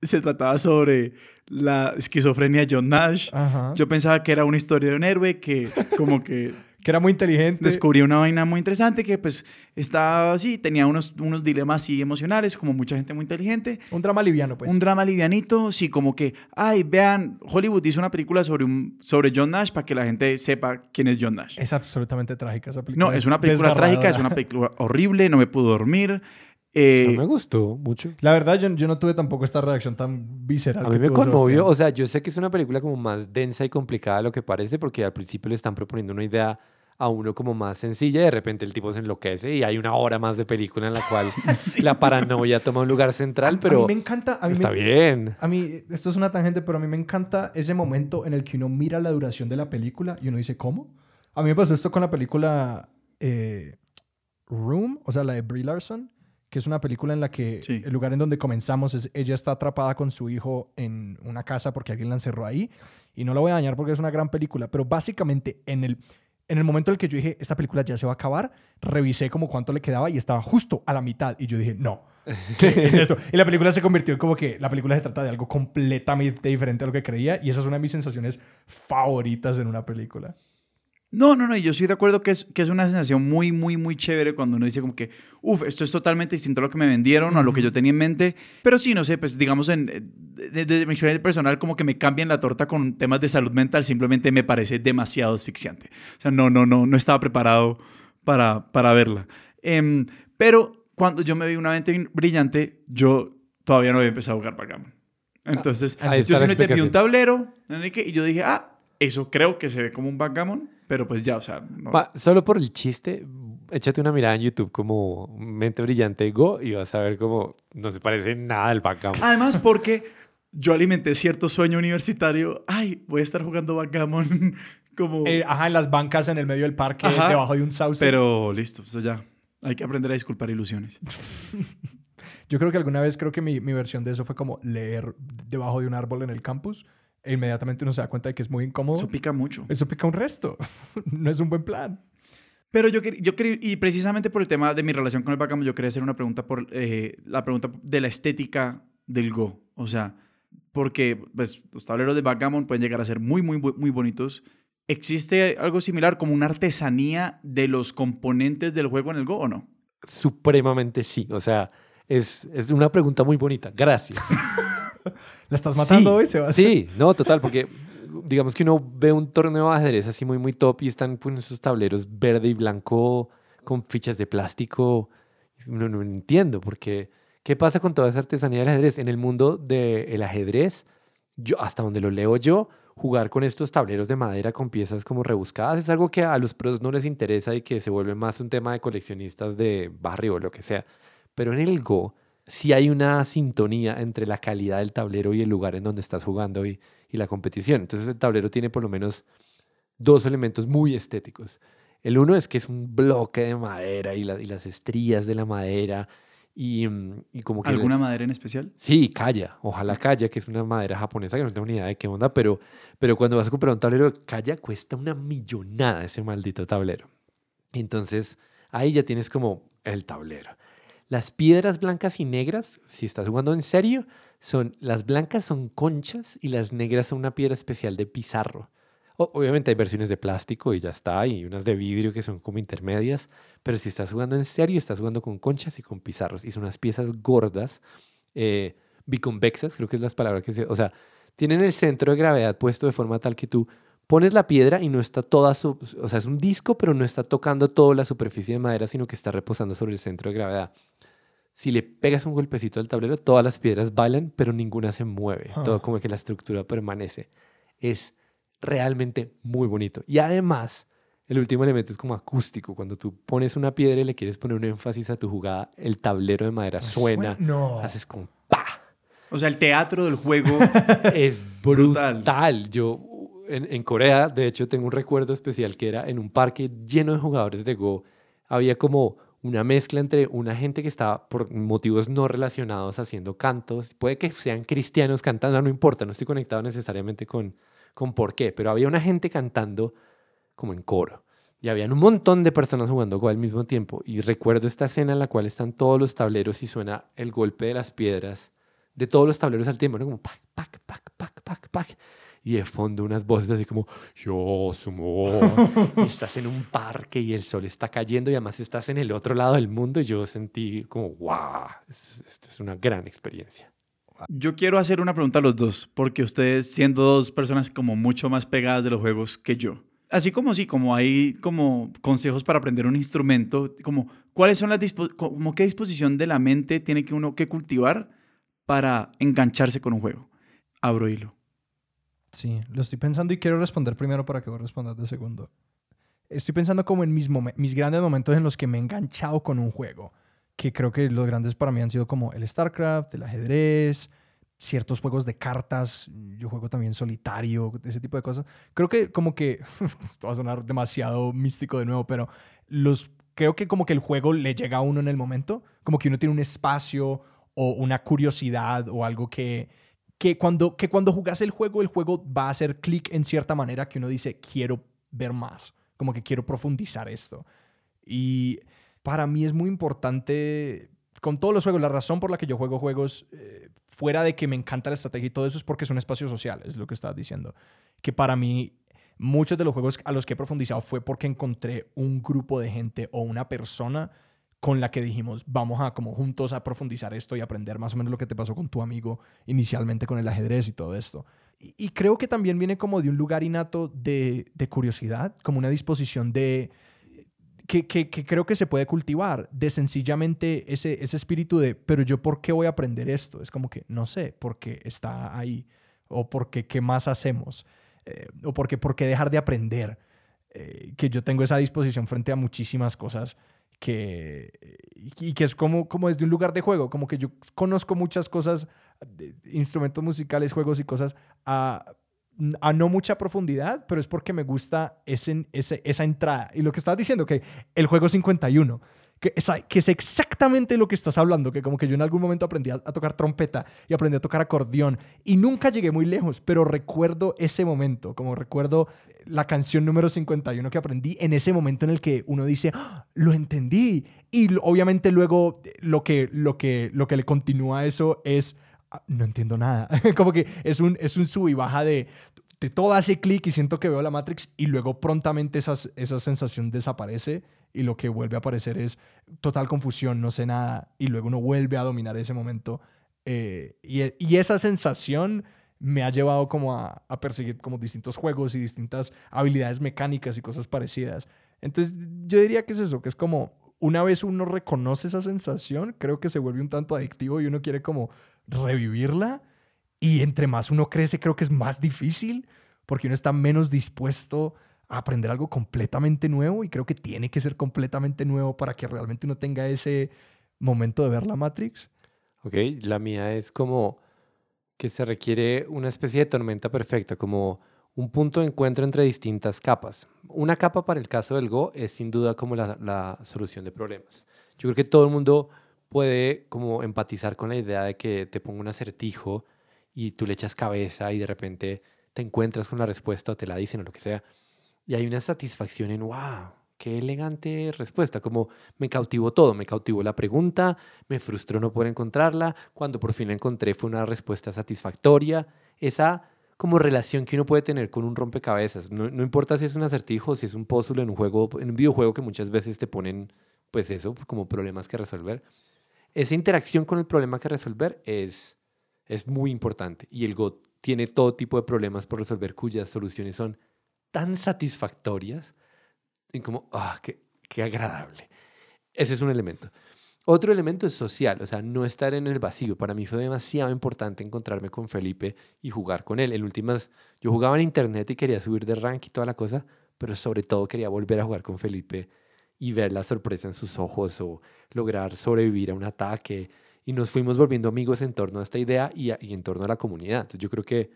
se trataba sobre la esquizofrenia de John Nash. Ajá. Yo pensaba que era una historia de un héroe que como que que era muy inteligente. descubrí una vaina muy interesante que pues estaba así, tenía unos, unos dilemas así emocionales, como mucha gente muy inteligente. Un drama liviano, pues. un drama livianito, sí, como que, ay, vean, Hollywood hizo una película sobre, un, sobre John Nash para que la gente sepa quién es John Nash. Es absolutamente trágica esa película. No, es una película trágica, es una película horrible, no me pude dormir. Eh, No me gustó mucho. La verdad, yo, yo no tuve tampoco esta reacción tan visceral. A mí me conmovió. O sea, yo sé que es una película como más densa y complicada de lo que parece, porque al principio le están proponiendo una idea a uno como más sencilla y de repente el tipo se enloquece y hay una hora más de película en la cual la paranoia toma un lugar central, A pero mí me encanta. A mí está me- bien. A mí, esto es una tangente, pero a mí me encanta ese momento en el que uno mira la duración de la película y uno dice, ¿cómo? A mí me pasó esto con la película eh, Room, o sea, la de Brie Larson, que es una película en la que Sí. el lugar en donde comenzamos es ella está atrapada con su hijo en una casa porque alguien la encerró ahí. Y no la voy a dañar porque es una gran película, pero básicamente en el, en el momento en el que yo dije, esta película ya se va a acabar, revisé como cuánto le quedaba y estaba justo a la mitad. Y yo dije, no, ¿qué es esto? Y la película se convirtió en como que la película se trata de algo completamente diferente a lo que creía. Y esa es una de mis sensaciones favoritas en una película. No, no, no, y yo estoy de acuerdo que es, que es una sensación muy, muy, muy chévere cuando uno dice como que, uff, esto es totalmente distinto a lo que me vendieron o a lo que yo tenía en mente. Pero sí, no sé, pues digamos, en, de, de mi experiencia personal, como que me cambian la torta con temas de salud mental, simplemente me parece demasiado asfixiante. O sea, no, no, no, no estaba preparado para, para verla. Em, pero cuando yo me vi una mente brillante, yo todavía no había empezado a jugar backgammon. Entonces, Ahí está yo simplemente vi un tablero y yo dije, ah, eso creo que se ve como un backgammon, pero pues ya, o sea, no, Va, solo por el chiste, échate una mirada en YouTube como Mente Brillante Go y vas a ver como no se parece nada al backgammon. Además, porque yo alimenté cierto sueño universitario. Ay, voy a estar jugando backgammon como... Eh, ajá, en las bancas en el medio del parque, Ajá. debajo de un sauce. Pero listo, eso ya. Hay que aprender a disculpar ilusiones. Yo creo que alguna vez creo que mi, mi versión de eso fue como leer debajo de un árbol en el campus e inmediatamente uno se da cuenta de que es muy incómodo. Eso pica mucho. Eso pica un resto. no es un buen plan. Pero yo, quer- yo quería, y precisamente por el tema de mi relación con el backgammon, yo quería hacer una pregunta por eh, la pregunta de la estética del Go. O sea, porque pues, los tableros de backgammon pueden llegar a ser muy, muy, muy bonitos. ¿Existe algo similar como una artesanía de los componentes del juego en el Go o no? Supremamente sí. O sea, es, es una pregunta muy bonita. Gracias. ¿La estás matando Sí, hoy, Sebastián? Sí, no, total, porque digamos que uno ve un torneo de ajedrez así muy, muy top y están pues, esos tableros verde y blanco con fichas de plástico. No, no entiendo, porque ¿qué pasa con toda esa artesanía del ajedrez? En el mundo del ajedrez, yo, hasta donde lo leo yo, jugar con estos tableros de madera con piezas como rebuscadas es algo que a los pros no les interesa y que se vuelve más un tema de coleccionistas de barrio o lo que sea. Pero en el Go sí hay una sintonía entre la calidad del tablero y el lugar en donde estás jugando y, y la competición. Entonces el tablero tiene por lo menos dos elementos muy estéticos. El uno es que es un bloque de madera y, la- y las estrías de la madera y, mm, y como que... ¿Alguna madera en especial? Sí, calla. Ojalá calla, que es una madera japonesa que no tengo ni idea de qué onda, pero, pero cuando vas a comprar un tablero de calla cuesta una millonada ese maldito tablero. Entonces ahí ya tienes como el tablero. Las piedras blancas y negras, si estás jugando en serio, son las blancas son conchas y las negras son una piedra especial de pizarro. Obviamente hay versiones de plástico y ya está, y unas de vidrio que son como intermedias, pero si estás jugando en serio, estás jugando con conchas y con pizarros. Y son unas piezas gordas, eh, biconvexas, creo que es las palabras que se... O sea, tienen el centro de gravedad puesto de forma tal que tú pones la piedra y no está toda... su- o sea, es un disco, pero no está tocando toda la superficie de madera, sino que está reposando sobre el centro de gravedad. Si le pegas un golpecito al tablero, todas las piedras bailan, pero ninguna se mueve. Ah. Todo como que la estructura permanece. Es realmente muy bonito. Y además, el último elemento es como acústico. Cuando tú pones una piedra y le quieres poner un énfasis a tu jugada, el tablero de madera suena. No. Haces como ¡pa! O sea, el teatro del juego. Es Brutal. brutal. Yo en, en Corea, de hecho, tengo un recuerdo especial que era en un parque lleno de jugadores de Go. Había como una mezcla entre una gente que estaba por motivos no relacionados haciendo cantos. Puede que sean cristianos cantando, no importa, no estoy conectado necesariamente con, con por qué, pero había una gente cantando como en coro. Y habían un montón de personas jugando Go al mismo tiempo. Y recuerdo esta escena en la cual están todos los tableros y suena el golpe de las piedras de todos los tableros al tiempo, ¿no? Como pac, pac, pac, pac, pac, pac. Y de fondo unas voces así como, yo sumo. y estás en un parque y el sol está cayendo y además estás en el otro lado del mundo. Y yo sentí como, wow, es- esto es una gran experiencia. Yo quiero hacer una pregunta a los dos, porque ustedes siendo dos personas como mucho más pegadas de los juegos que yo. Así como sí, como hay como consejos para aprender un instrumento, como cuáles son las como qué disposición de la mente tiene que uno que cultivar para engancharse con un juego. Abro hilo. Sí, lo estoy pensando y quiero responder primero para que vos respondas de segundo. Estoy pensando como en mis, mis grandes momentos en los que me he enganchado con un juego, que creo que los grandes para mí han sido como el StarCraft, el ajedrez, ciertos juegos de cartas, yo juego también solitario, ese tipo de cosas. Creo que como que, esto va a sonar demasiado místico de nuevo, pero los creo que como que el juego le llega a uno en el momento, como que uno tiene un espacio o una curiosidad o algo que, que, cuando, que cuando el juego, el juego va a hacer clic en cierta manera que uno dice, quiero ver más, como que quiero profundizar esto. Y para mí es muy importante, con todos los juegos, la razón por la que yo juego juegos, eh, fuera de que me encanta la estrategia y todo eso, es porque es un espacio social, es lo que estás diciendo. Que para mí muchos de los juegos a los que he profundizado fue porque encontré un grupo de gente o una persona con la que dijimos, vamos a como juntos a profundizar esto y aprender más o menos lo que te pasó con tu amigo inicialmente con el ajedrez y todo esto. Y, creo que también viene como de un lugar innato de, curiosidad, como una disposición de... Que, creo que se puede cultivar, de sencillamente ese, ese espíritu de, pero yo por qué voy a aprender esto? Es como que, no sé, porque está ahí, o porque qué más hacemos, eh, o porque por qué dejar de aprender, eh, que yo tengo esa disposición frente a muchísimas cosas que, y que es como, como desde un lugar de juego, como que yo conozco muchas cosas, instrumentos musicales, juegos y cosas a, a no mucha profundidad, pero es porque me gusta ese, ese, esa entrada. Y lo que estás diciendo, que el juego 51, que es, exactamente lo que estás hablando, que como que yo en algún momento aprendí a, tocar trompeta y aprendí a tocar acordeón y nunca llegué muy lejos, pero recuerdo ese momento, como recuerdo la canción número 51 que aprendí en ese momento en el que uno dice, ¡Ah! lo entendí. Y obviamente luego lo que, lo que, lo que le continúa a eso es, ah, no entiendo nada. como que es un, es un sub y baja de, de todo hace clic y siento que veo la Matrix y luego prontamente esas, esa sensación desaparece y lo que vuelve a aparecer es total confusión, no sé nada, y luego uno vuelve a dominar ese momento. Eh, y, y, esa sensación me ha llevado como a, a, perseguir como distintos juegos y distintas habilidades mecánicas y cosas parecidas. Entonces yo diría que es eso, que es como una vez uno reconoce esa sensación, creo que se vuelve un tanto adictivo y uno quiere como revivirla. Y entre más uno crece, creo que es más difícil porque uno está menos dispuesto a aprender algo completamente nuevo y creo que tiene que ser completamente nuevo para que realmente uno tenga ese momento de ver la Matrix. Ok, la mía es como que se requiere una especie de tormenta perfecta, como un punto de encuentro entre distintas capas. Una capa para el caso del Go es sin duda como la, la solución de problemas. Yo creo que todo el mundo puede como empatizar con la idea de que te ponga un acertijo y tú le echas cabeza y de repente te encuentras con la respuesta o te la dicen o lo que sea. Y hay una satisfacción en, wow, qué elegante respuesta, como me cautivó todo, me cautivó la pregunta, me frustró no poder encontrarla, cuando por fin la encontré fue una respuesta satisfactoria, esa como relación que uno puede tener con un rompecabezas, no, no importa si es un acertijo, si es un puzzle en un juego, en un videojuego que muchas veces te ponen, pues eso, como problemas que resolver. Esa interacción con el problema que resolver es, es muy importante y el Go tiene todo tipo de problemas por resolver cuyas soluciones son tan satisfactorias y como, ah, qué, qué agradable. Ese es un elemento. Otro elemento es social, o sea, no estar en el vacío. Para mí fue demasiado importante encontrarme con Felipe y jugar con él. En últimas, yo jugaba en internet y quería subir de rank y toda la cosa, pero sobre todo quería volver a jugar con Felipe y ver la sorpresa en sus ojos o lograr sobrevivir a un ataque. Y nos fuimos volviendo amigos en torno a esta idea y, y en torno a la comunidad. Entonces yo creo que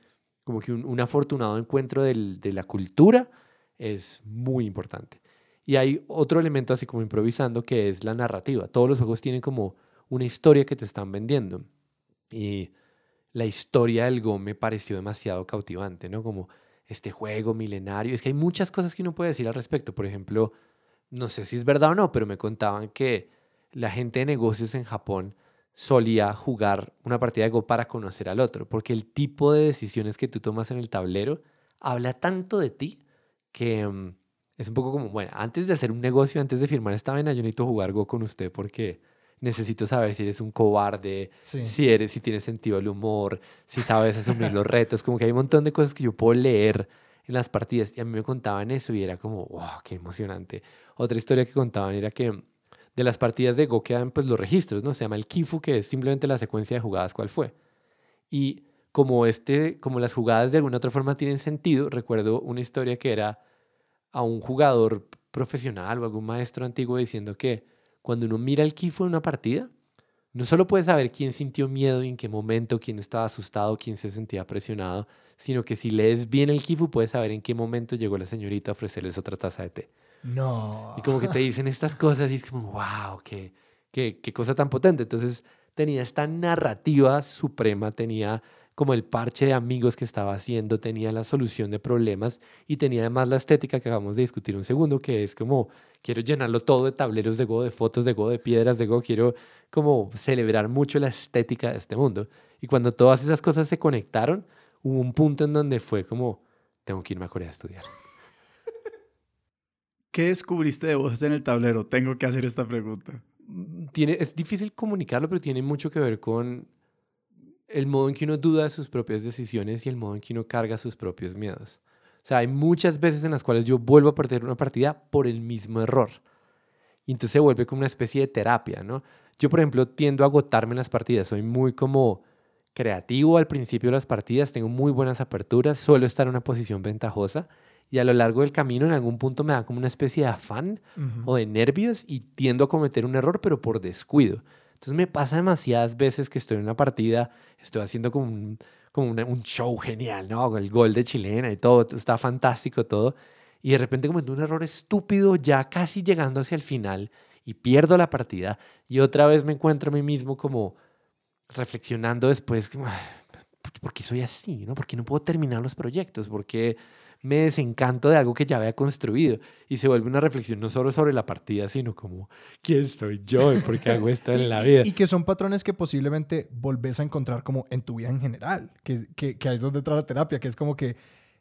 como que un, afortunado encuentro de la cultura es muy importante. Y hay otro elemento así como improvisando que es la narrativa. Todos los juegos tienen como una historia que te están vendiendo. Y la historia del Go me pareció demasiado cautivante, ¿no? Como este juego milenario. Es que hay muchas cosas que uno puede decir al respecto. Por ejemplo, no sé si es verdad o no, pero me contaban que la gente de negocios en Japón solía jugar una partida de Go para conocer al otro, porque el tipo de decisiones que tú tomas en el tablero habla tanto de ti que mm, es un poco como, bueno, antes de hacer un negocio, antes de firmar esta vena, yo necesito jugar Go con usted porque necesito saber si eres un cobarde, si eres, si tienes sentido del humor, si sabes asumir los retos, como que hay un montón de cosas que yo puedo leer en las partidas y a mí me contaban eso y era como, wow, qué emocionante. Otra historia que contaban era que de las partidas de Go quedan pues los registros, ¿no? Se llama el Kifu, que es simplemente la secuencia de jugadas cuál fue. Y como, este, como las jugadas de alguna otra forma tienen sentido, recuerdo una historia que era a un jugador profesional o algún maestro antiguo diciendo que cuando uno mira el Kifu en una partida, no solo puede saber quién sintió miedo en qué momento, quién estaba asustado, quién se sentía presionado, sino que si lees bien el Kifu puedes saber en qué momento llegó la señorita a ofrecerles otra taza de té No. Y como que te dicen estas cosas y es como, wow, qué, qué, qué cosa tan potente. Entonces tenía esta narrativa suprema, tenía como el parche de amigos que estaba haciendo, tenía la solución de problemas y tenía además la estética que acabamos de discutir un segundo, que es como, quiero llenarlo todo de tableros de Go, de fotos de Go, de piedras de Go, quiero como celebrar mucho la estética de este mundo. Y cuando todas esas cosas se conectaron, hubo un punto en donde fue como, tengo que irme a Corea a estudiar. ¿Qué descubriste de vos en el tablero? Tengo que hacer esta pregunta. Tiene, es difícil comunicarlo, pero tiene mucho que ver con el modo en que uno duda de sus propias decisiones y el modo en que uno carga sus propios miedos. O sea, hay muchas veces en las cuales yo vuelvo a perder una partida por el mismo error. Y entonces se vuelve como una especie de terapia, ¿no? Yo, por ejemplo, tiendo a agotarme en las partidas. Soy muy como creativo al principio de las partidas, tengo muy buenas aperturas, suelo estar en una posición ventajosa y a lo largo del camino en algún punto me da como una especie de afán o de nervios y tiendo a cometer un error, pero por descuido. Entonces me pasa demasiadas veces que estoy en una partida, estoy haciendo como un, como un show genial, ¿no? El gol de chilena y todo, está fantástico todo. Y de repente cometo un error estúpido ya casi llegando hacia el final y pierdo la partida y otra vez me encuentro a mí mismo como reflexionando después, como, ¿por qué soy así? ¿no? ¿Por qué no puedo terminar los proyectos? ¿Por qué me desencanto de algo que ya había construido y se vuelve una reflexión no solo sobre la partida, sino como, ¿quién soy yo y por qué hago esto en la vida? Y, que son patrones que posiblemente volvés a encontrar como en tu vida en general, que, que, que ahí es donde entra la terapia, que es como que,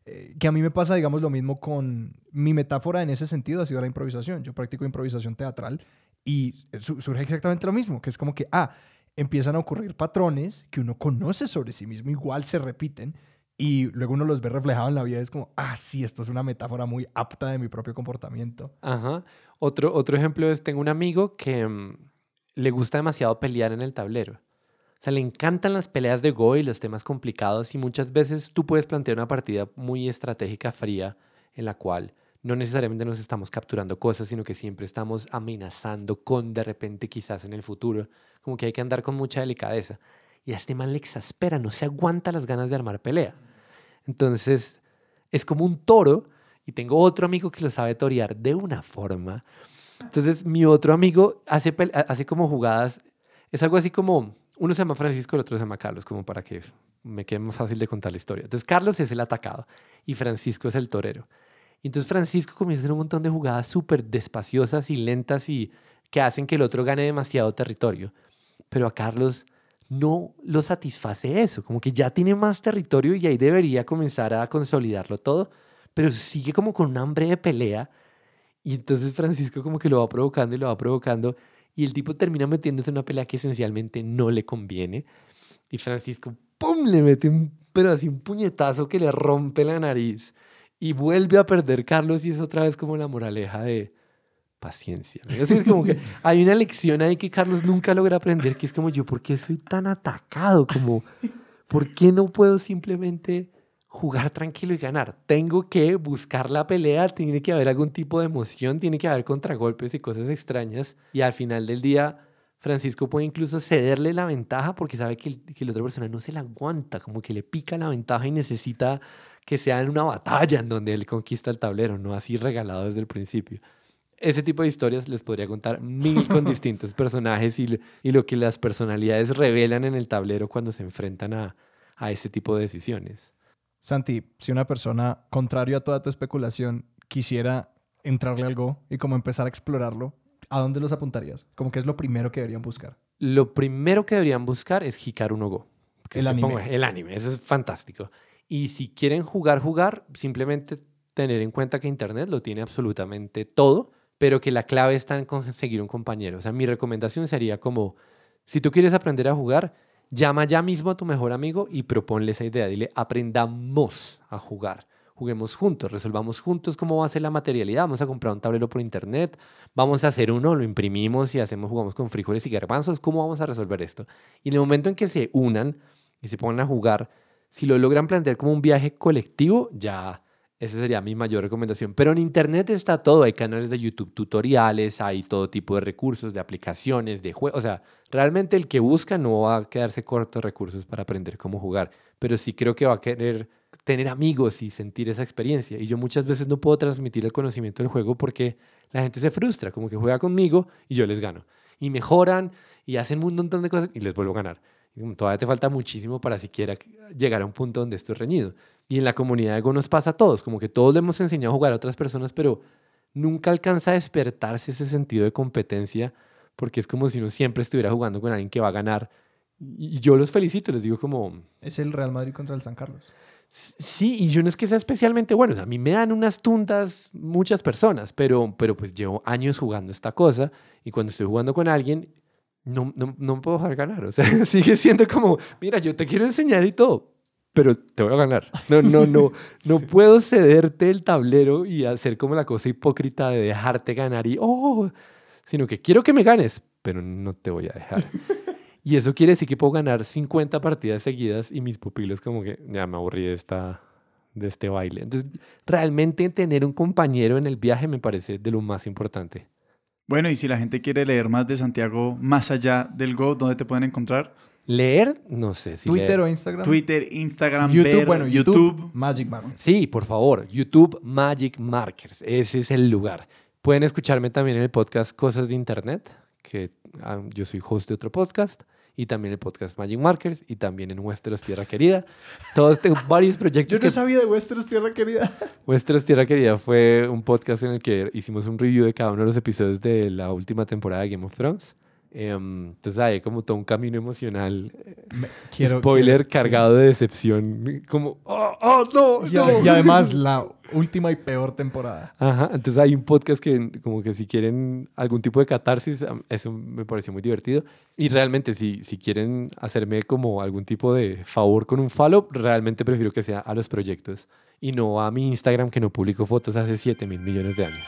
eh, que a mí me pasa, digamos, lo mismo con mi metáfora en ese sentido ha sido la improvisación. Yo practico improvisación teatral y surge exactamente lo mismo, que es como que, ah, empiezan a ocurrir patrones que uno conoce sobre sí mismo, igual se repiten, y luego uno los ve reflejados en la vida. Es como, ah, sí, esto es una metáfora muy apta de mi propio comportamiento. Ajá. Otro, otro ejemplo es, tengo un amigo que mm, le gusta demasiado pelear en el tablero. O sea, le encantan las peleas de Go y los temas complicados y muchas veces tú puedes plantear una partida muy estratégica, fría, en la cual no necesariamente nos estamos capturando cosas, sino que siempre estamos amenazando con de repente quizás en el futuro. Como que hay que andar con mucha delicadeza. Y a este man le exaspera, no se aguanta las ganas de armar pelea. Entonces, es como un toro y tengo otro amigo que lo sabe torear de una forma. Entonces, mi otro amigo hace, hace como jugadas, es algo así como, uno se llama Francisco, el otro se llama Carlos, como para que me quede más fácil de contar la historia. Entonces, Carlos es el atacado y Francisco es el torero. Y entonces Francisco comienza a hacer un montón de jugadas súper despaciosas y lentas y que hacen que el otro gane demasiado territorio. Pero a Carlos no lo satisface eso, como que ya tiene más territorio y ahí debería comenzar a consolidarlo todo, pero sigue como con un hambre de pelea y entonces Francisco como que lo va provocando y lo va provocando y el tipo termina metiéndose en una pelea que esencialmente no le conviene y Francisco, ¡pum!, le mete un, pero así un puñetazo que le rompe la nariz y vuelve a perder Carlos y es otra vez como la moraleja de paciencia. es como que hay una lección ahí que Carlos nunca logra aprender, que es como yo, ¿por qué soy tan atacado? Como, ¿por qué no puedo simplemente jugar tranquilo y ganar? Tengo que buscar la pelea, tiene que haber algún tipo de emoción, tiene que haber contragolpes y cosas extrañas. Y al final del día, Francisco puede incluso cederle la ventaja porque sabe que, que la otra persona no se la aguanta, como que le pica la ventaja y necesita que sea en una batalla en donde él conquista el tablero, no así regalado desde el principio ese tipo de historias les podría contar mil con distintos personajes y, y, lo que las personalidades revelan en el tablero cuando se enfrentan a, a ese tipo de decisiones. Santi, si una persona, contrario a toda tu especulación, quisiera entrarle algo y como empezar a explorarlo, ¿a dónde los apuntarías? Como que es lo primero que deberían buscar. Lo primero que deberían buscar es Hikaru no Go. El anime. el anime, eso es fantástico. Y si quieren jugar, jugar, simplemente tener en cuenta que Internet lo tiene absolutamente todo pero que la clave está en conseguir un compañero. O sea, mi recomendación sería como, si tú quieres aprender a jugar, llama ya mismo a tu mejor amigo y proponle esa idea. Dile, aprendamos a jugar. Juguemos juntos, resolvamos juntos cómo va a ser la materialidad. Vamos a comprar un tablero por internet, vamos a hacer uno, lo imprimimos y hacemos, jugamos con frijoles y garbanzos. ¿Cómo vamos a resolver esto? Y en el momento en que se unan y se pongan a jugar, si lo logran plantear como un viaje colectivo, ya esa sería mi mayor recomendación. Pero en Internet está todo. Hay canales de YouTube tutoriales, hay todo tipo de recursos, de aplicaciones, de juegos. O sea, realmente el que busca no va a quedarse corto de recursos para aprender cómo jugar. Pero sí creo que va a querer tener amigos y sentir esa experiencia. Y yo muchas veces no puedo transmitir el conocimiento del juego porque la gente se frustra, como que juega conmigo y yo les gano. Y mejoran y hacen un montón de cosas y les vuelvo a ganar. Todavía te falta muchísimo para siquiera llegar a un punto donde esto es reñido. Y en la comunidad de Go nos pasa a todos, como que todos le hemos enseñado a jugar a otras personas, pero nunca alcanza a despertarse ese sentido de competencia porque es como si uno siempre estuviera jugando con alguien que va a ganar. Y yo los felicito, les digo como... Es el Real Madrid contra el San Carlos. Sí, y yo no es que sea especialmente bueno. a mí me dan unas tuntas muchas personas, pero, pero pues llevo años jugando esta cosa y cuando estoy jugando con alguien, no, no, no puedo dejar ganar. O sea, sigue siendo como, mira, yo te quiero enseñar y todo, pero te voy a ganar. No, no, no, no puedo cederte el tablero y hacer como la cosa hipócrita de dejarte ganar y, oh, sino que quiero que me ganes, pero no te voy a dejar. Y eso quiere decir que puedo ganar 50 partidas seguidas y mis pupilos como que ya me aburrí de, esta, de este baile. Entonces, realmente tener un compañero en el viaje me parece de lo más importante. Bueno, y si la gente quiere leer más de Santiago más allá del Go, ¿dónde te pueden encontrar? Leer, no sé si Twitter o Instagram. Twitter, Instagram, YouTube, bueno, YouTube, Magic Markers. Sí, por favor, YouTube Magic Markers. Ese es el lugar. Pueden escucharme también en el podcast Cosas de Internet, que ah, yo soy host de otro podcast y también el podcast Magic Markers y también en Westeros Tierra Querida. Todos tengo varios proyectos. Yo no sabía de Westeros Tierra Querida. Westeros Tierra Querida fue un podcast en el que hicimos un review de cada uno de los episodios de la última temporada de Game of Thrones. Em, entonces hay como todo un camino emocional. spoiler cargado de decepción. Como, oh, oh no, y, no. y, además la última y peor temporada. Ajá, entonces hay un podcast que como que si quieren algún tipo de catarsis, eso me pareció muy divertido. Y realmente si, si quieren hacerme como algún tipo de favor con un follow, realmente prefiero que sea a los proyectos y no a mi Instagram que no publico fotos hace 7 mil millones de años.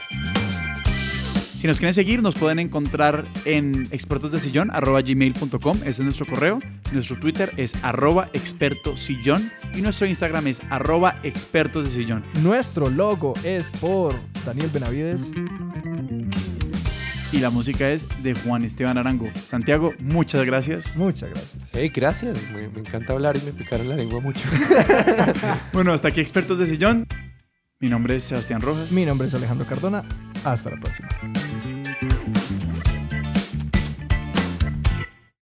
Si nos quieren seguir, nos pueden encontrar en expertosdesillón, arroba gmail.com, ese es nuestro correo. Nuestro Twitter es arroba expertosillón y nuestro Instagram es arroba expertosdesillón. Nuestro logo es por Daniel Benavides. Y la música es de Juan Esteban Arango. Santiago, muchas gracias. Muchas gracias. Hey, gracias. Me, me encanta hablar y me picaron la lengua mucho. bueno, hasta aquí Expertos de Sillón. Mi nombre es Sebastián Rojas. Mi nombre es Alejandro Cardona. Hasta la próxima.